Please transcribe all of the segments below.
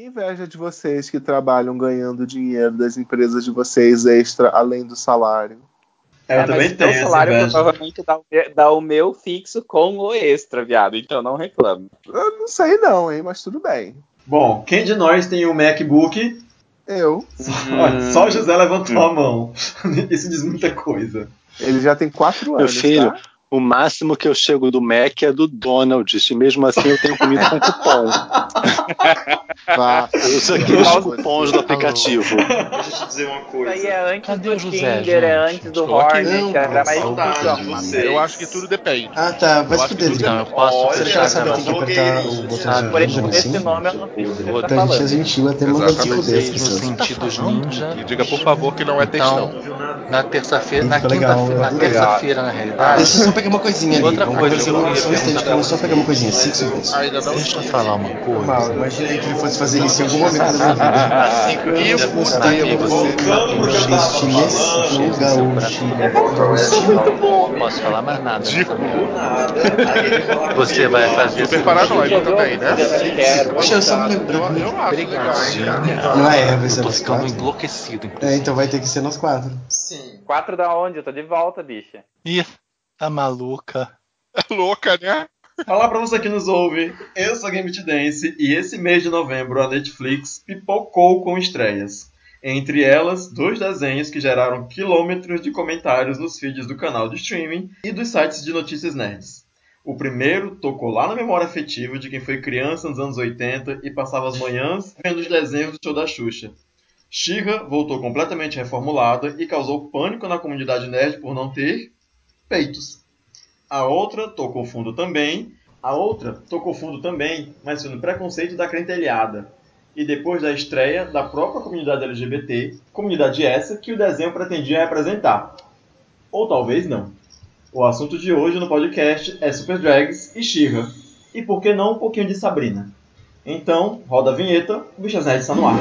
Que inveja de vocês que trabalham ganhando dinheiro das empresas de vocês extra, além do salário. É, eu também tenho. O salário provavelmente dá, dá, o meu fixo com o extra, viado. Então não reclamo. Eu não sei não, hein, mas tudo bem. Bom, quem de nós tem um MacBook? Eu. Só, hum. só o José levantou hum. a mão. Isso diz muita coisa. Ele já tem quatro anos. Meu filho, tá? O máximo que eu chego do Mac é do Donald, e mesmo assim eu tenho comido com cupom. eu uso aqueles cupons do aplicativo. Deixa eu te dizer uma coisa. Isso aí é antes Cadê do José, Tinder, é antes do Hornet, era mais difícil. Eu acho que tudo depende. Ah, tá. Vai se fuder. Então, eu posso Você já sabe, tem que apertar o botão Por esse nome eu não falando. A gente é gentil até mandar te fuder as pessoas. sentidos ninja. E diga, por favor, que não é textão. Na terça-feira, na quinta-feira, na terça-feira, na realidade. Eu só pegar uma coisinha ali. Outra coisa, eu ia perguntar. Só pegar uma coisinha, 5 segundos. Deixa eu falar uma coisa. Mal, imaginei que ele fosse fazer isso em algum momento da minha vida. Eu gostei, você. Não posso falar mais nada. Você vai fazer. Super paranoico também, né? Deixa eu só me lembrar. Não é, vai ser Tô ficando enlouquecido. É, então vai ter que ser nós quatro. Sim. Quatro da onde? Eu tô de volta, bicha. Ih, tá maluca. É louca, né? Falar pra você que nos ouve, eu sou Game Dance e esse mês de novembro a Netflix pipocou com estreias. Entre elas, dois desenhos que geraram quilômetros de comentários nos feeds do canal de streaming e dos sites de notícias nerds. O primeiro tocou lá na memória afetiva de quem foi criança nos anos 80 e passava as manhãs vendo os desenhos do show da Xuxa. She-Ra voltou completamente reformulada e causou pânico na comunidade nerd por não ter A outra tocou fundo também. A outra tocou fundo também, mas foi no preconceito da crentelhada. E depois da estreia da própria comunidade LGBT, comunidade essa que o desenho pretendia representar. Ou talvez não. O assunto de hoje no podcast é Super Drags e She-Ra. E por que não um pouquinho de Sabrina? Então, roda a vinheta, o Bichas Nerds está no ar.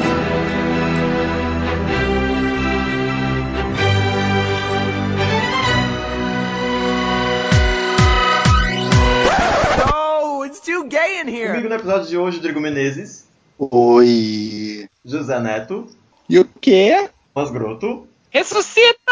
Gay in here. Comigo no episódio de hoje, Rodrigo Menezes. Oi. José Neto. E o quê? Mas Groto. Ressuscita!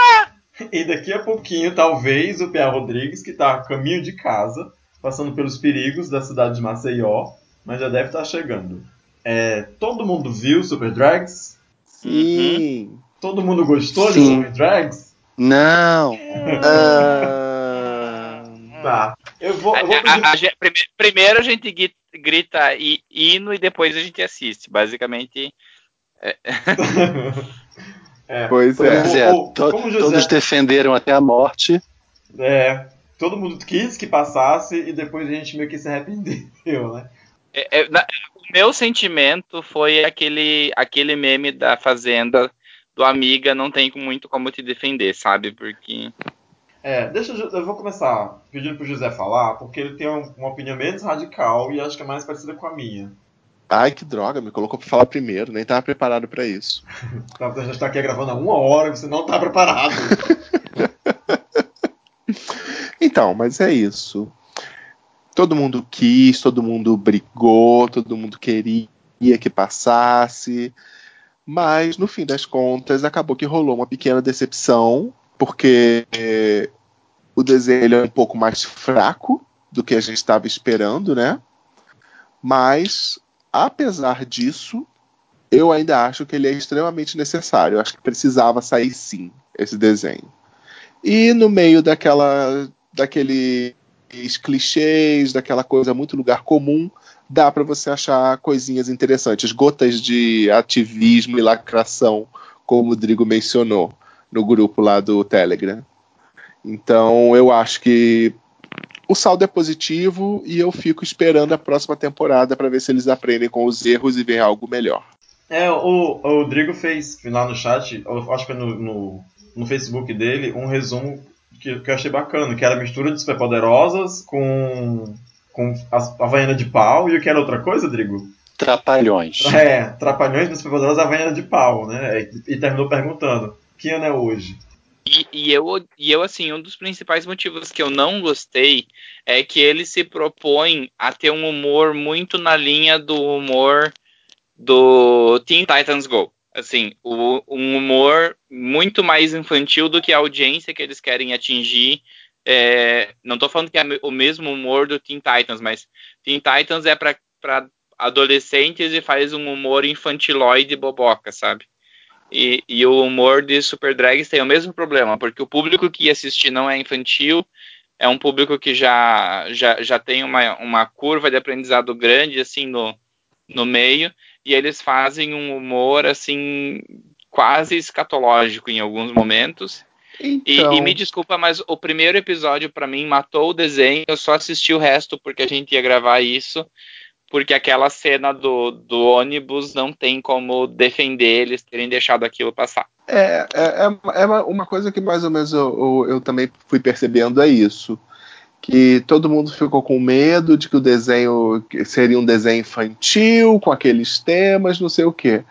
E daqui a pouquinho, talvez, o Pia Rodrigues, que está a caminho de casa, passando pelos perigos da cidade de Maceió, mas já deve estar tá chegando. É, todo mundo viu Super Drags? Sim. Todo mundo gostou Sim. de Super Drags? Não. uh... Tá. Eu vou, eu vou pedir... a, a, a, primeiro a gente grita hino e depois a gente assiste. Basicamente. É. é. Pois é. É. To, José... Todos defenderam até a morte. É. Todo mundo quis que passasse e depois a gente meio que se arrependeu, né? É, é, na, o meu sentimento foi aquele, aquele meme da Fazenda do Amiga não tem muito como te defender, sabe? Porque é, deixa eu, eu vou começar pedindo pro José falar, porque ele tem uma opinião menos radical e acho que é mais parecida com a minha. Ai, que droga, me colocou pra falar primeiro, nem tava preparado para isso. a gente tá aqui gravando há uma hora, você não tá preparado. então, mas é isso. Todo mundo quis, todo mundo brigou, todo mundo queria que passasse, mas no fim das contas acabou que rolou uma pequena decepção, porque o desenho é um pouco mais fraco do que a gente estava esperando, né? Mas, apesar disso, eu ainda acho que ele é extremamente necessário. Eu acho que precisava sair sim esse desenho. E no meio daquela, daqueles clichês, daquela coisa muito lugar comum, dá para você achar coisinhas interessantes, gotas de ativismo e lacração, como o Rodrigo mencionou no grupo lá do Telegram. Então eu acho que o saldo é positivo e eu fico esperando a próxima temporada para ver se eles aprendem com os erros e veem algo melhor. É, o, o Rodrigo fez lá no chat, acho que no, no, no Facebook dele, um resumo que, que, eu achei bacana, que era a mistura de superpoderosas com, com a Havaiana de pau e o que era outra coisa, Rodrigo? Trapalhões. É, Trapalhões dos Superpoderosos Havaiana de pau, né? E, e terminou perguntando, que ano é hoje? E, e, eu, e eu, assim, um dos principais motivos que eu não gostei é que ele se propõe a ter um humor muito na linha do humor do Teen Titans Go. Assim, o, um humor muito mais infantil do que a audiência que eles querem atingir. É, não estou falando que é o mesmo humor do Teen Titans, mas Teen Titans é para adolescentes e faz um humor infantiloide boboca, sabe? E, e, o humor de Super Drags tem o mesmo problema, porque o público que ia assistir não é infantil, é um público que já, já, já tem uma, uma curva de aprendizado grande, assim, no, no meio, e eles fazem um humor, assim, quase escatológico em alguns momentos. Então... E, e, me desculpa, mas o primeiro episódio, para mim, matou o desenho, eu só assisti o resto porque a gente ia gravar isso, porque aquela cena do, do ônibus não tem como defender eles terem deixado aquilo passar. É, é, é, é uma coisa que mais ou menos eu, eu, eu, também fui percebendo é isso. Que todo mundo ficou com medo de que o desenho seria um desenho infantil, com aqueles temas, não sei o quê.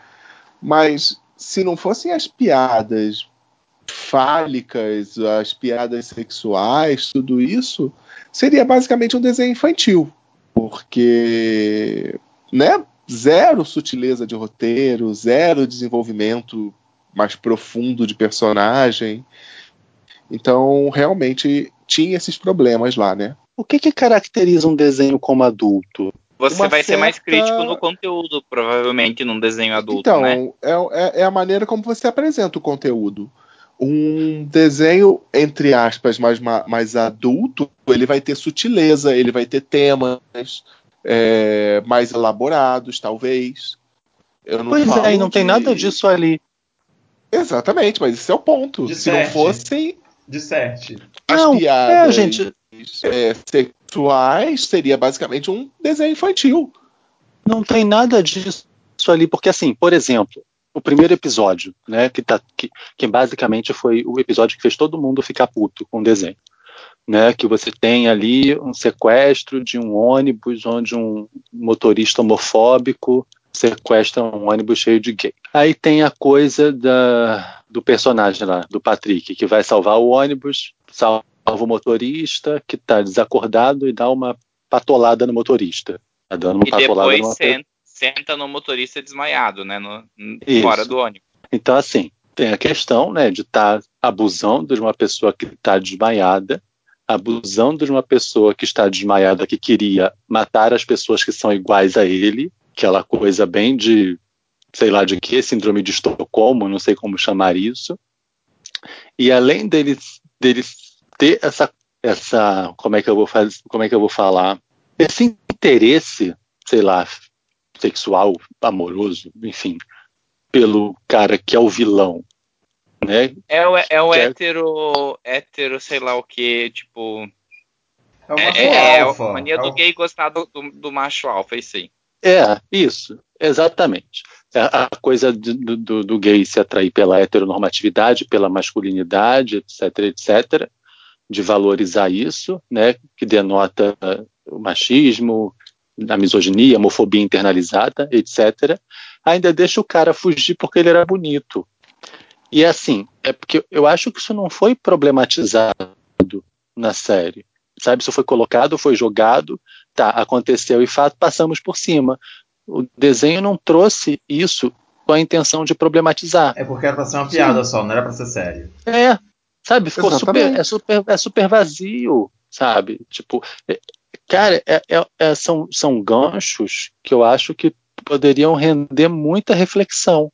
Mas se não fossem as piadas fálicas, as piadas sexuais, tudo isso, seria basicamente um desenho infantil porque, né, zero sutileza de roteiro, zero desenvolvimento mais profundo de personagem. Então, realmente tinha esses problemas lá, né? O que, que caracteriza um desenho como adulto? Você Uma vai certa... ser mais crítico no conteúdo, provavelmente, num desenho adulto, então, né? É, é, é a maneira como você apresenta o conteúdo um desenho, entre aspas, mais, mais adulto, ele vai ter sutileza, ele vai ter temas é, mais elaborados, talvez. Eu não pois é, e não de... tem nada disso ali. Exatamente, mas esse é o ponto. De Se não fossem. De sete. As não, piadas é, gente... é, sexuais, seria basicamente um desenho infantil. Não tem nada disso ali, porque assim, por exemplo, o primeiro episódio, né, que, tá, que, que basicamente foi o episódio que fez todo mundo ficar puto com o desenho. Né, que você tem ali um sequestro de um ônibus onde um motorista homofóbico sequestra um ônibus cheio de gay. Aí tem a coisa da, do personagem lá, do Patrick, que vai salvar o ônibus, salva o motorista, que está desacordado e dá uma patolada no motorista. Tá dando uma e patolada depois no senta no motorista desmaiado, né? No, fora do ônibus. Então, assim, tem a questão, né, de estar tá abusando de uma pessoa que está desmaiada, abusando de uma pessoa que está desmaiada que queria matar as pessoas que são iguais a ele, aquela coisa bem de, sei lá de que, síndrome de Estocolmo, não sei como chamar isso. E além deles, deles ter essa, essa, como é que eu vou fazer, como é que eu vou falar, esse interesse, sei lá, sexual, amoroso, enfim, pelo cara que é o vilão, né? É o, é o é... hétero, hétero, sei lá o que, tipo... É, o é, é, é a mania é do o... gay gostar do, do, do macho alfa, isso aí. É, isso, exatamente. É a coisa do, do, do, gay se atrair pela heteronormatividade, pela masculinidade, etc, etc, de valorizar isso, né, que denota o machismo, a misoginia, homofobia internalizada, etc., ainda deixa o cara fugir porque ele era bonito. E assim, é porque eu acho que isso não foi problematizado na série. Sabe, isso foi colocado, foi jogado, tá, aconteceu e fato, passamos por cima. O desenho não trouxe isso com a intenção de problematizar. É porque era pra ser uma piada Sim. só, não era pra ser sério. É, sabe, ficou super, é super, é super vazio, sabe? Tipo, Cara, é, é, é, são, são ganchos que eu acho que poderiam render muita reflexão.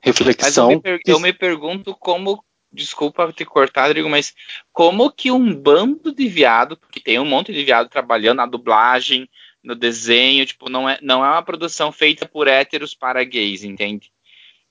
Reflexão. Eu me, eu me pergunto como desculpa te cortar, Rodrigo, mas como que um bando de viado, porque tem um monte de viado trabalhando na dublagem, no desenho, tipo, não é, não é uma produção feita por héteros para gays, entende?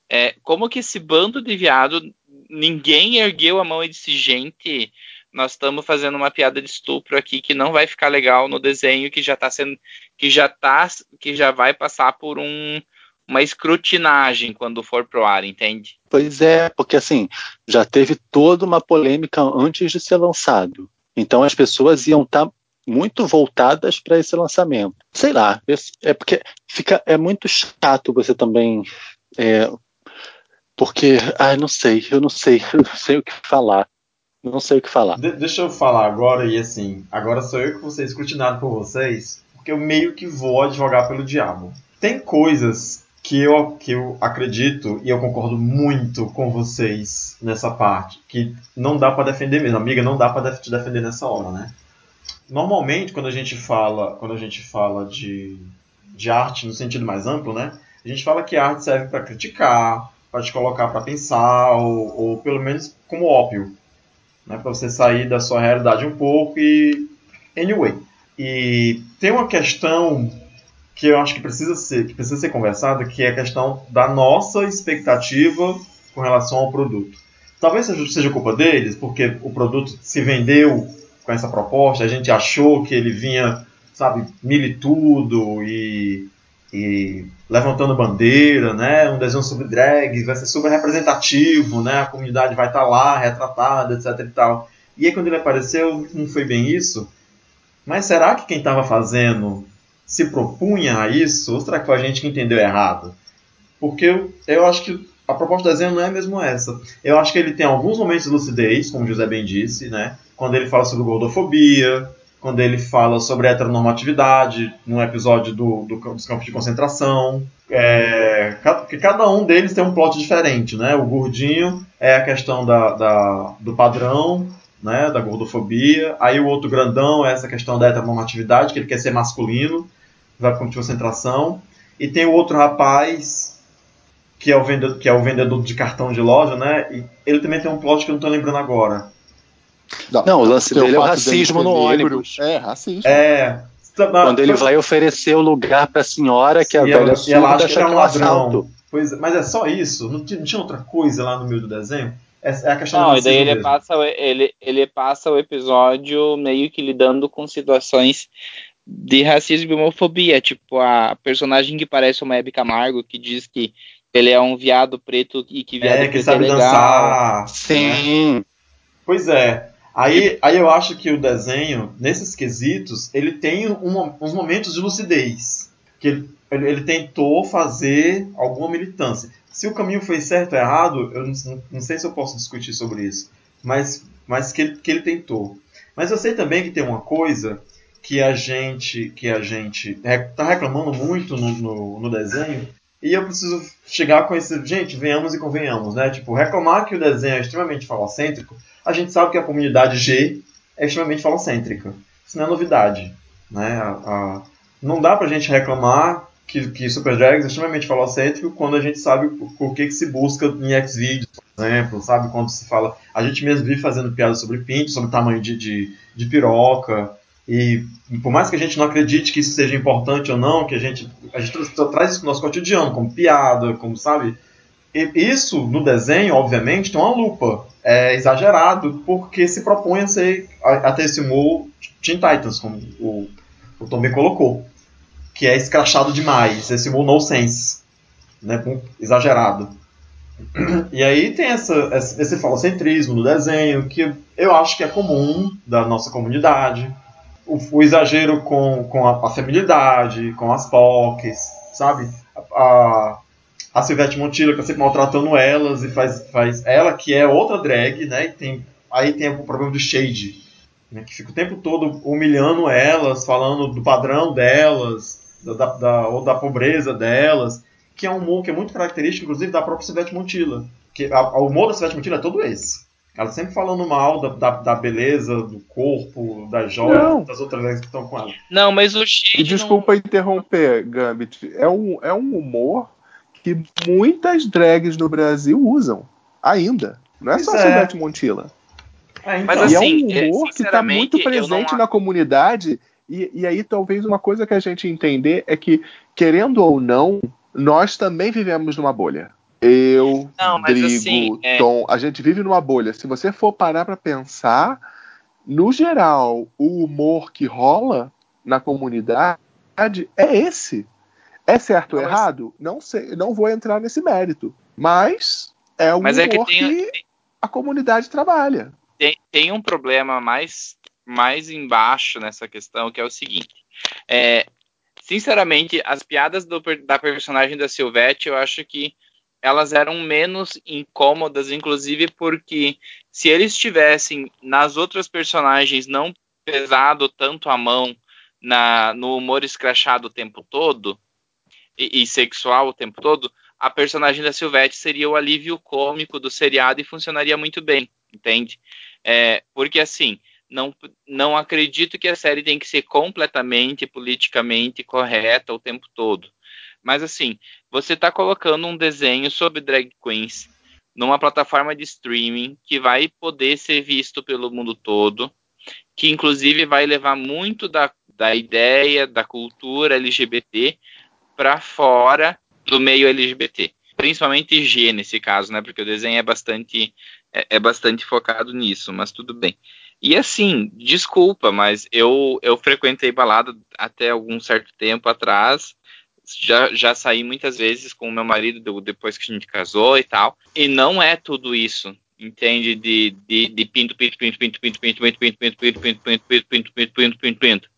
É, como que esse bando de viado, ninguém ergueu a mão e disse, gente, nós estamos fazendo uma piada de estupro aqui que não vai ficar legal no desenho que já está sendo que já tá que já vai passar por um uma escrutinagem quando for pro ar, entende? Pois é, porque assim, já teve toda uma polêmica antes de ser lançado. Então as pessoas iam estar tá muito voltadas para esse lançamento. Sei lá, é porque fica é muito chato você também é, porque, ai, não sei, eu não sei, eu não sei o que falar. Não sei o que falar. De deixa eu falar agora, e assim, agora sou eu que vou ser escrutinado por vocês, porque eu meio que vou advogar pelo diabo. Tem coisas que eu, que eu acredito e eu concordo muito com vocês nessa parte, que não dá para defender mesmo, amiga, não dá para te defender nessa hora, né? Normalmente quando a gente fala, quando a gente fala de, de arte no sentido mais amplo, né? A gente fala que a arte serve para criticar, para te colocar para pensar ou, ou pelo menos como ópio, né? Para você sair da sua realidade um pouco e anyway. E tem uma questão que eu acho que precisa ser, que precisa ser conversada, que é a questão da nossa expectativa com relação ao produto. Talvez seja, culpa deles, porque o produto se vendeu com essa proposta, a gente achou que ele vinha, sabe, militudo e, e levantando bandeira, né? Um desenho sobre drag, vai ser super representativo, né? A comunidade vai estar lá, retratada, etc e tal. E aí quando ele apareceu, não foi bem isso. Mas será que quem estava fazendo se propunha a isso, ou será que foi a gente que entendeu errado? Porque eu, eu acho que a proposta do desenho não é mesmo essa. Eu acho que ele tem alguns momentos de lucidez, como o José bem disse, né? Quando ele fala sobre gordofobia, quando ele fala sobre heteronormatividade, num episódio do, do, dos campos de concentração. É, que cada um deles tem um plot diferente, né? O gordinho é a questão da, da, do padrão, né? Da gordofobia. Aí o outro grandão é essa questão da heteronormatividade, que ele quer ser masculino vai para o campo de concentração. E tem o outro rapaz, que é o vendedor, que é o vendedor de cartão de loja, né? E ele também tem um plot que eu não estou lembrando agora. Não, não o lance dele é o racismo no ônibus. É, racismo. É. Quando ele vai oferecer o lugar para a senhora que a e velha ela, e ela acha que é um ladrão. Pois, mas é só isso? Não tinha, não tinha outra coisa lá no meio do desenho? É, é a questão do Não, e daí ele mesmo. passa, ele, ele passa o episódio meio que lidando com situações de racismo e homofobia. Tipo, a personagem que parece uma Hebe Camargo, que diz que ele é um viado preto e que viado É, que preto sabe é legal. dançar. Sim. Pois é. Aí, aí eu acho que o desenho, nesses quesitos, ele tem um- uns momentos de lucidez. Que ele, ele, tentou fazer alguma militância. Se o caminho foi certo ou errado, eu não, não sei se eu posso discutir sobre isso. Mas, mas que, ele, que ele tentou. Mas eu sei também que tem uma coisa que a gente que a gente está reclamando muito no, no, no desenho e eu preciso chegar com esse gente venhamos e convenhamos né tipo reclamar que o desenho é extremamente falocêntrico a gente sabe que a comunidade G é extremamente falocêntrica isso não é novidade né a, a, não dá pra gente reclamar que, que Super Drags é extremamente falocêntrico quando a gente sabe por que, que se busca em X-Videos, por exemplo, sabe? Quando se fala. A gente mesmo vive fazendo piadas sobre pinto, sobre tamanho de, de, de piroca. E por mais que a gente não acredite que isso seja importante ou não, que a gente, a gente tra- traz isso pro nosso cotidiano, como piada, como sabe. Isso no desenho, obviamente, tem uma lupa. É exagerado porque se propõe a, ser, a, a ter esse humor Teen Titans, como o, o Tom colocou. Que é escrachado demais, esse humor no sense. Né, exagerado. E aí tem essa, esse falocentrismo no desenho, que eu acho que é comum da nossa comunidade. O, o exagero com, com a, a feminilidade, com as POCs, sabe? A, a, a Silvete Montilla, que tá sempre maltratando elas, e faz, faz ela, que é outra drag, né? E tem, aí tem o problema do shade, né, que fica o tempo todo humilhando elas, falando do padrão delas, da, da- da- ou da pobreza delas, que é um humor que é muito característico, inclusive, da própria Silvete Montilla. Que a, a- o humor da Silvete Montilla é todo esse. Ela sempre falando mal da, da, da beleza, do corpo, das joias, Não. das outras drags que estão com ela. Não, mas o E Shade desculpa interromper, Gambit. É um, é um humor que muitas drags no Brasil usam. Ainda. Não é só Pois a é. Silvete Montilla. É, Mas então, e é assim, um é, humor que está muito presente não- na comunidade. E, e aí, talvez uma coisa que a gente entender é que, querendo ou não, nós também vivemos numa bolha. Eu, Não, Drigo, assim, é- Tom, a gente vive numa bolha. Se você for parar para pensar, no geral, o humor que rola na comunidade é esse. É certo ou mas- errado? Não sei, não vou entrar nesse mérito. Mas é o Mas é que tem, que a comunidade trabalha. tem, tem um problema mais, mais embaixo nessa questão, que é o seguinte. É, sinceramente, as piadas do da personagem da Silvete, eu acho que elas eram menos incômodas, inclusive porque se eles tivessem nas outras personagens não pesado tanto a mão na, no humor escrachado o tempo todo, e, e sexual o tempo todo, a personagem da Silvete seria o alívio cômico do seriado e funcionaria muito bem, entende? É, porque assim, não, não acredito que a série tem que ser completamente politicamente correta o tempo todo. Mas assim, você está colocando um desenho sobre drag queens numa plataforma de streaming que vai poder ser visto pelo mundo todo, que inclusive vai levar muito da, da ideia, da cultura LGBT para fora do meio LGBT. Principalmente G nesse caso, né? Porque o desenho é bastante, é, é bastante focado nisso, mas tudo bem. E assim, desculpa, mas eu, eu frequentei balada até algum certo tempo atrás. Já, já saí muitas vezes com o meu marido depois que a gente casou e tal. E não é tudo isso, entende? De, de, de pinto, pinto, pinto, pinto, pinto, pinto, pinto, pinto, pinto, pinto, pinto, pinto, pinto, pinto, pinto, pinto, pinto.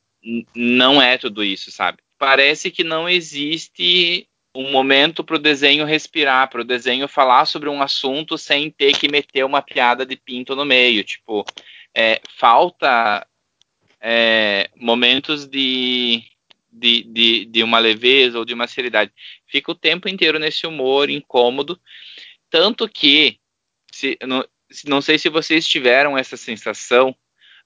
Não é tudo isso, sabe? Parece que não existe um momento para o desenho respirar, para o desenho falar sobre um assunto sem ter que meter uma piada de pinto no meio. Tipo, é, falta é, momentos de, de, de, de, uma leveza ou de uma seriedade. Fica o tempo inteiro nesse humor incômodo, tanto que, se, não, não sei se vocês tiveram essa sensação,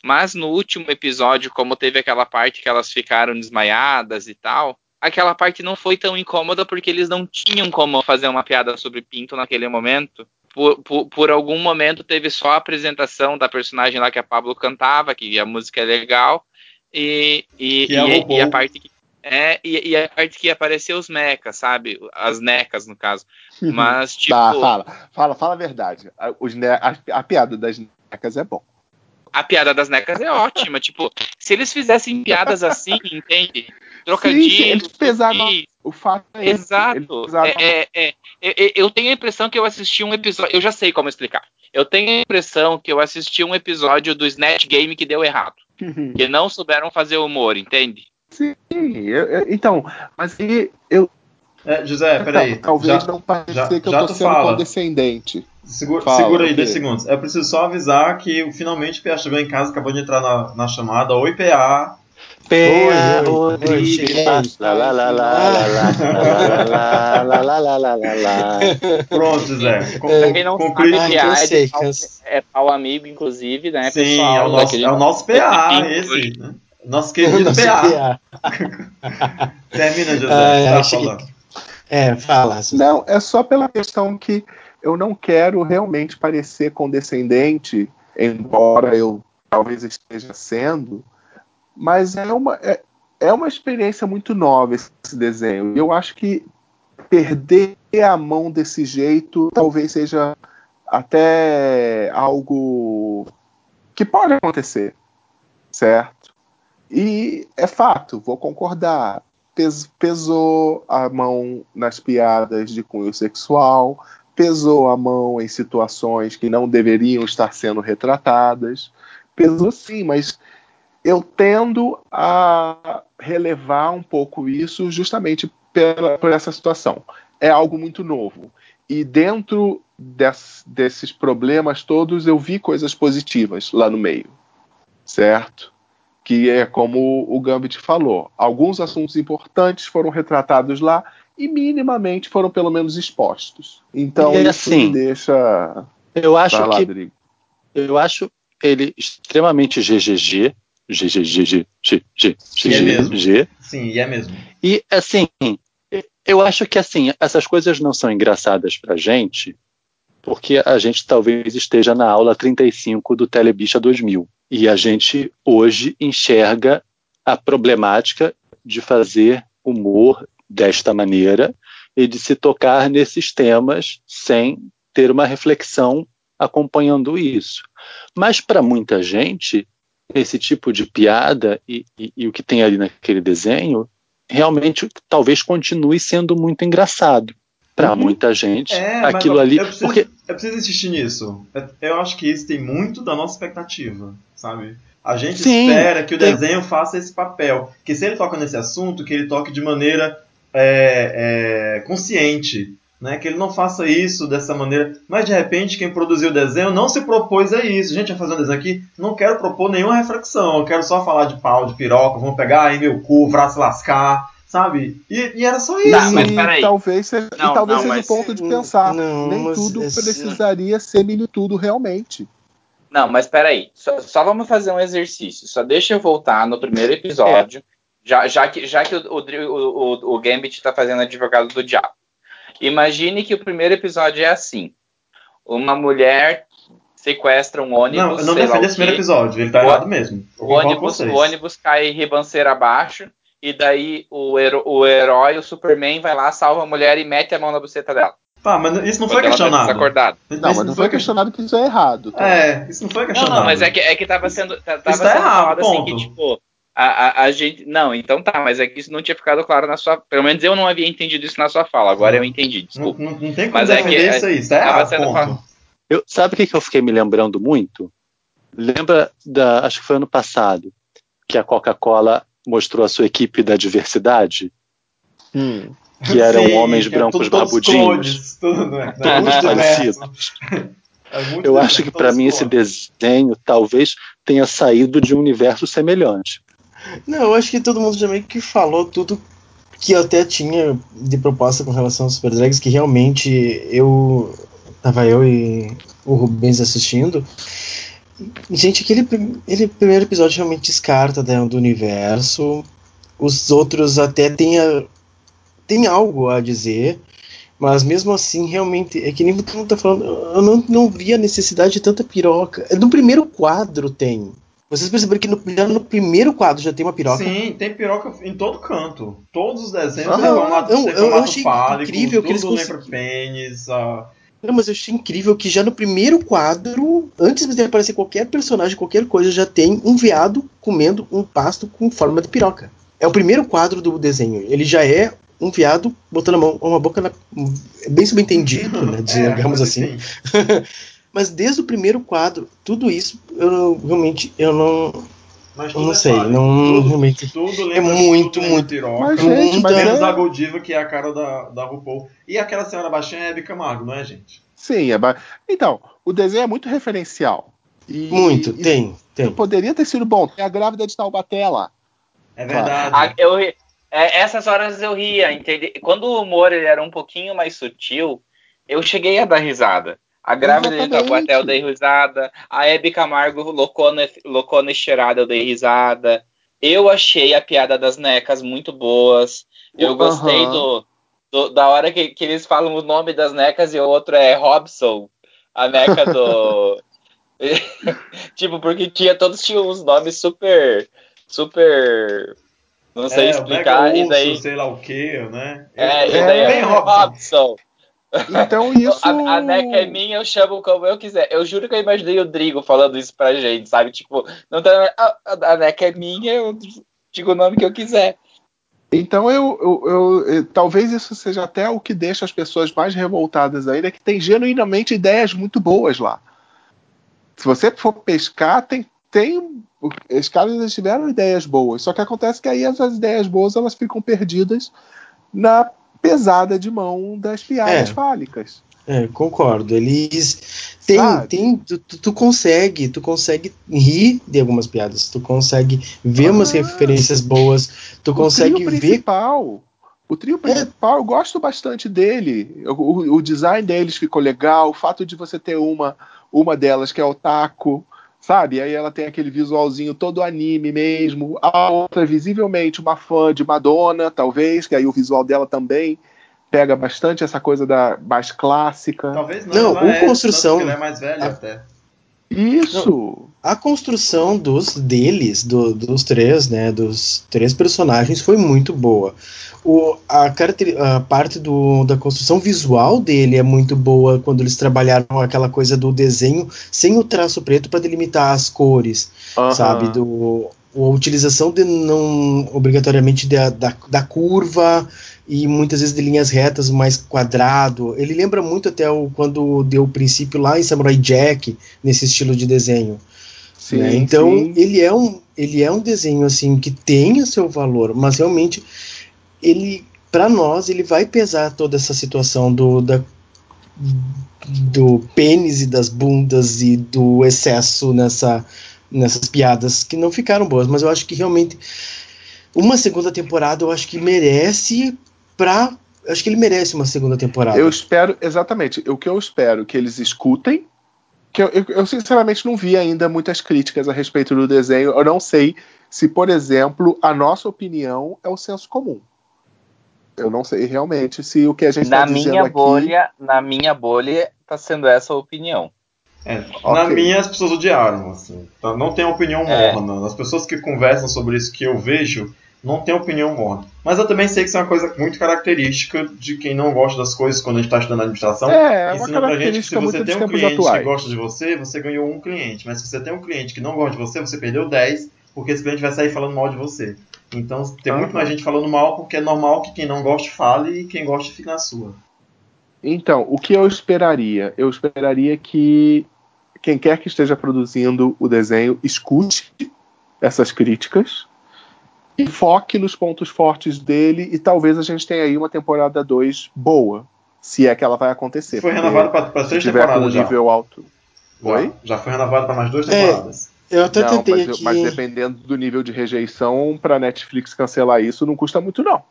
mas no último episódio, como teve aquela parte que elas ficaram desmaiadas e tal, aquela parte não foi tão incômoda porque eles não tinham como fazer uma piada sobre pinto naquele momento por, por, por, algum momento teve só a apresentação da personagem lá que a Pablo cantava, que a música é legal, e, e, e, é e a parte que. É, e, e, a parte que apareceu os mecas, sabe? As necas, no caso. Mas, tipo. Tá, fala, fala, fala a verdade. Os ne a, a piada das necas é bom. A piada das necas é ótima. tipo, se eles fizessem piadas assim, entende? Trocadilhos. Sim, eles pesavam. O fato é Exato. É, é, é, eu tenho a impressão que eu assisti um episódio. Eu já sei como explicar. Eu tenho a impressão que eu assisti um episódio do Snatch Game que deu errado. Uhum. Que não souberam fazer humor, entende? Sim, eu, eu, então, mas eu. É, José, peraí. Talvez já, não pareça que já eu tô sendo fala. condescendente. Segura, fala, segura aí 10 segundos. Eu preciso só avisar que finalmente o PA chegou em casa, acabou de entrar na, na chamada. Oi, PA. PA Rodrigues. Pronto, José. Conclui. É pau amigo, inclusive, né? Sim, é o nosso, é o nosso PA, esse. Nosso querido PA. Termina, José. Tá falando. É, fala. Não, é só pela questão que eu não quero realmente parecer condescendente, embora eu talvez esteja sendo, mas é uma, é, é uma experiência muito nova esse desenho. Eu acho que perder a mão desse jeito talvez seja até algo que pode acontecer, certo? E é fato, vou concordar. Pes pesou a mão nas piadas de cunho sexual, pesou a mão em situações que não deveriam estar sendo retratadas. Pesou sim, mas eu tendo a relevar um pouco isso justamente pela, por essa situação. É algo muito novo. E dentro des, desses problemas todos, eu vi coisas positivas lá no meio. Certo? que é como o Gambit falou. Alguns assuntos importantes foram retratados lá e minimamente foram pelo menos expostos. Então e, assim, deixa. Eu acho lá, que Rodrigo. eu acho ele extremamente GGG. GGG, GGG, Sim, é mesmo. E assim, eu acho que assim, essas coisas não são engraçadas para gente, porque a gente talvez esteja na aula 35 do Telebicha 2000. E a gente hoje enxerga a problemática de fazer humor desta maneira e de se tocar nesses temas sem ter uma reflexão acompanhando isso. Mas para muita gente, esse tipo de piada e, e, e, o que tem ali naquele desenho realmente talvez continue sendo muito engraçado para uhum. muita gente. É, aquilo ali. Eu preciso, porque... eu preciso insistir nisso. Eu acho que isso tem muito da nossa expectativa, sabe? A gente Sim, espera que o tem... desenho faça esse papel. Que se ele toca nesse assunto, que ele toque de maneira é, é, consciente né, que ele não faça isso dessa maneira. Mas de repente quem produziu o desenho não se propôs a isso. Gente, vai fazer um desenho aqui, não quero propor nenhuma reflexão, eu quero só falar de pau, de piroca, vamos pegar aí meu cu, braço lascar, sabe? E, e era só isso. Tá, mas e peraí. talvez seja, e Não, talvez não, seja mas- o ponto de pensar. Não, Nem mas tudo esse- precisaria ser mini tudo realmente. Não, mas peraí. Só, só vamos fazer um exercício. Só deixa eu voltar no primeiro episódio. Já, já que, já que o, o, o, o Gambit tá fazendo advogado do diabo. Imagine que o primeiro episódio é assim. Uma mulher sequestra um ônibus. Não, eu não defendo o esse primeiro episódio, ele tá O- errado mesmo. O ônibus, o ônibus cai ribanceira abaixo. E daí o, hero, o herói, o Superman, vai lá, salva a mulher e mete a mão na buceta dela. Tá, mas isso não foi Quando ela tá questionado. desacordada. Não, mas não foi questionado que isso é errado. tá? É, isso não foi Não, questionado. não, mas é que, é que tava sendo. tá- Tava Isso tá sendo errado, falado assim que, tipo, a, a, a gente. Não, então tá, mas é que isso não tinha ficado claro na sua. Pelo menos eu não havia entendido isso na sua fala. Agora eu entendi, Não, desculpa. não, não tem como Mas é que- isso aí, isso tá tava errado, sendo. Eu, sabe o que, que eu fiquei me lembrando muito? Lembra da. Acho que foi ano passado, que a Coca-Cola mostrou a sua equipe da diversidade, Hum. que eram Sim, homens que é brancos tudo- todos barbudinhos. clones, tudo, né? Todos. É Eu acho que para todos mim esse desenho talvez tenha saído de um universo semelhante. Não, eu acho que todo mundo já meio que falou tudo que eu até tinha de proposta com relação aos Super Drags, que realmente eu. Tava eu e o Rubens assistindo. Gente, aquele, prim- aquele primeiro episódio realmente descarta né, do universo. Os outros até tem, a- tem algo a dizer. Mas mesmo assim, realmente, é que nem todo mundo tá falando, eu não, não vi a necessidade de tanta piroca. No primeiro quadro tem. Vocês perceberam que no, já no primeiro quadro já tem uma piroca? Sim, tem piroca em todo canto. Todos os desenhos Aham. têm formato, Eu- eu formato achei fálico, incrível que eles consegui- pênis. ah, Não, mas eu achei incrível que já no primeiro quadro, antes de aparecer qualquer personagem, qualquer coisa, já tem um veado comendo um pasto com forma de piroca. É o primeiro quadro do desenho. Ele já é um veado botando a mão, uma boca na. é bem subentendido, né? é, Digamos coisa assim. Mas desde o primeiro quadro, tudo isso, eu não- realmente, eu não. Mas Eu tudo não é sei, não. Tudo, realmente. tudo lembra, muito, tudo muito. piroca. Mas, gente, mas Menos é- a Goldiva, que é a cara da, da RuPaul. E aquela senhora baixinha é Hebe Camargo, não é, gente? Sim, é ba... Então, o desenho é muito referencial. E- Muito, e tem, tem. Poderia ter sido bom. Tem a grávida de Taubaté lá. É Claro. verdade. Ah, eu, é, essas horas eu ria, entende? Quando o humor ele era um pouquinho mais sutil, eu cheguei a dar risada. A grávida de. Tabuaté eu dei risada. A Hebe Camargo loucona, loucona e cheirada eu dei risada. Eu achei a piada das necas muito boas. Eu Aham. gostei do, do- da hora que, que eles falam o nome das necas e o outro é Robson. A neca do. tipo, porque tinha, todos tinham uns nomes super. Super. Não sei é, explicar. Mega E Urso, daí. sei lá o que, né? É, e É, daí bem é Robson. Robson. Então isso. A, a neca é minha, eu chamo como eu quiser. Eu juro que eu imaginei o Drigo falando isso pra gente, sabe? Tipo, não tá, a, a- a neca é minha, eu digo o nome que eu quiser. Então eu, eu- eu- eu- talvez isso seja até o que deixa as pessoas mais revoltadas ainda, que tem genuinamente ideias muito boas lá. Se você for pescar, tem, tem os caras tiveram ideias boas, só que acontece que aí essas ideias boas elas ficam perdidas na pesada de mão das piadas É. fálicas. É, concordo. Eles tem, Sabe? tem, tu, tu- consegue, tu consegue rir de algumas piadas, tu consegue ver umas Ah. referências boas, tu consegue o trio ver principal. O trio principal, eu gosto bastante dele. O, o- o design deles ficou legal. O fato de você ter uma, uma delas que é o taco, sabe? Aí ela tem aquele visualzinho todo anime mesmo. A outra, visivelmente, uma fã de Madonna, talvez, que aí o visual dela também pega bastante essa coisa da mais clássica. Talvez não. Não, ela o é, construção- Ela é mais velha a- até. Isso! a construção dos deles, do- dos três, né, dos três personagens foi muito boa. O, a, a parte do, da construção visual dele é muito boa quando eles trabalharam aquela coisa do desenho sem o traço preto para delimitar as cores. sabe? Do, a utilização de não obrigatoriamente da, da, da curva e muitas vezes de linhas retas mais quadrado. Ele lembra muito até o, quando deu o princípio lá em Samurai Jack, nesse estilo de desenho. Sim, né? Então sim. ele é um ele é um desenho assim que tem o seu valor, mas realmente ele para nós ele vai pesar toda essa situação do da, do pênis e das bundas e do excesso nessa nessas piadas que não ficaram boas, mas eu acho que realmente uma segunda temporada eu acho que merece pra. Acho que ele merece uma segunda temporada. Eu espero, exatamente, o que eu espero que eles escutem. Que eu, eu- eu, sinceramente não vi ainda muitas críticas a respeito do desenho. Eu não sei se, por exemplo, a nossa opinião é o senso comum. Eu não sei realmente se o que a gente Na está dizendo minha aqui. bolha, na minha bolha, tá sendo essa a opinião. É, Ok. Na minha, as pessoas odiaram, assim. Tá? Não tem opinião É. morna. As pessoas que conversam sobre isso que eu vejo, não tem opinião morna. Mas eu também sei que isso é uma coisa muito característica de quem não gosta das coisas quando a gente está estudando administração. É, é uma Ensina pra gente que se você tem um cliente que atuais. gosta de você, você ganhou um cliente. Mas se você tem um cliente que não gosta de você, você perdeu 10, porque esse cliente vai sair falando mal de você. Então tem muito mais gente falando mal, porque é normal que quem não goste fale e quem gosta fique na sua. Então, o que eu esperaria? Eu esperaria que quem quer que esteja produzindo o desenho escute essas críticas foque nos pontos fortes dele e talvez a gente tenha aí uma temporada 2 boa, se é que ela vai acontecer. Foi renovado para três tiver com um temporadas já. nível alto. Já, Oi? já foi renovado para mais duas É, temporadas. Eu até Não, tentei mas, aqui. mas dependendo do nível de rejeição, pra Netflix cancelar isso não custa muito, não.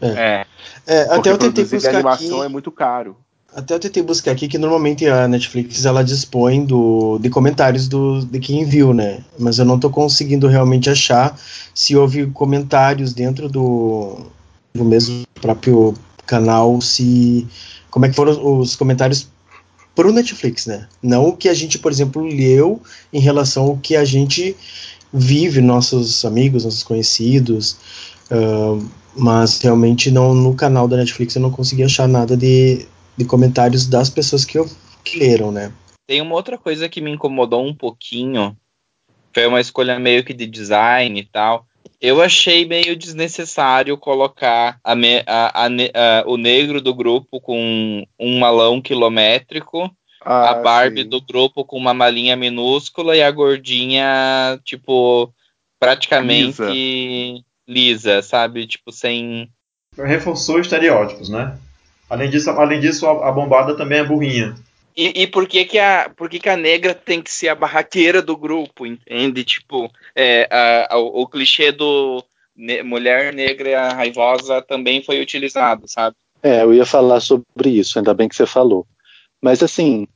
É. É, Porque até eu tentei buscar animação aqui. é muito caro. Até eu tentei buscar aqui que normalmente a Netflix ela dispõe do, de comentários do, de quem viu, né? Mas eu não tô conseguindo realmente achar se houve comentários dentro do, do mesmo próprio canal, se como é que foram os comentários pro Netflix, né? Não o que a gente, por exemplo, leu em relação ao que a gente vive, nossos amigos, nossos conhecidos, ah, mas realmente não no canal da Netflix eu não consegui achar nada de, de comentários das pessoas que, eu, que leram, né? Tem uma outra coisa que me incomodou um pouquinho. Foi uma escolha meio que de design e tal. Eu achei meio desnecessário colocar a me- a- a a- o negro do grupo com um malão quilométrico, a Ah, Barbie sim. do grupo com uma malinha minúscula e a gordinha, tipo, praticamente lisa, sabe? Tipo, sem. Reforçou estereótipos, né? Além disso, além disso a, a bombada também é burrinha. E, e por que que a por que que a negra tem que ser a barraqueira do grupo, entende? Tipo, é, a- a- o, clichê do ne- mulher negra raivosa também foi utilizado, sabe? É, eu ia falar sobre isso, ainda bem que você falou. Mas assim,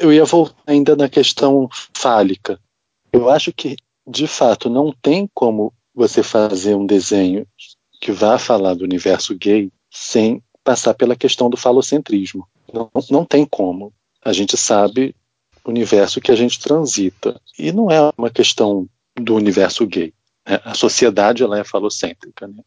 eu ia voltar ainda na questão fálica. Eu acho que, de fato, não tem como você fazer um desenho que vá falar do universo gay sem passar pela questão do falocentrismo. Não, não tem como. A gente sabe o universo que a gente transita. E não é uma questão do universo gay. né? A sociedade ela é falocêntrica. Né?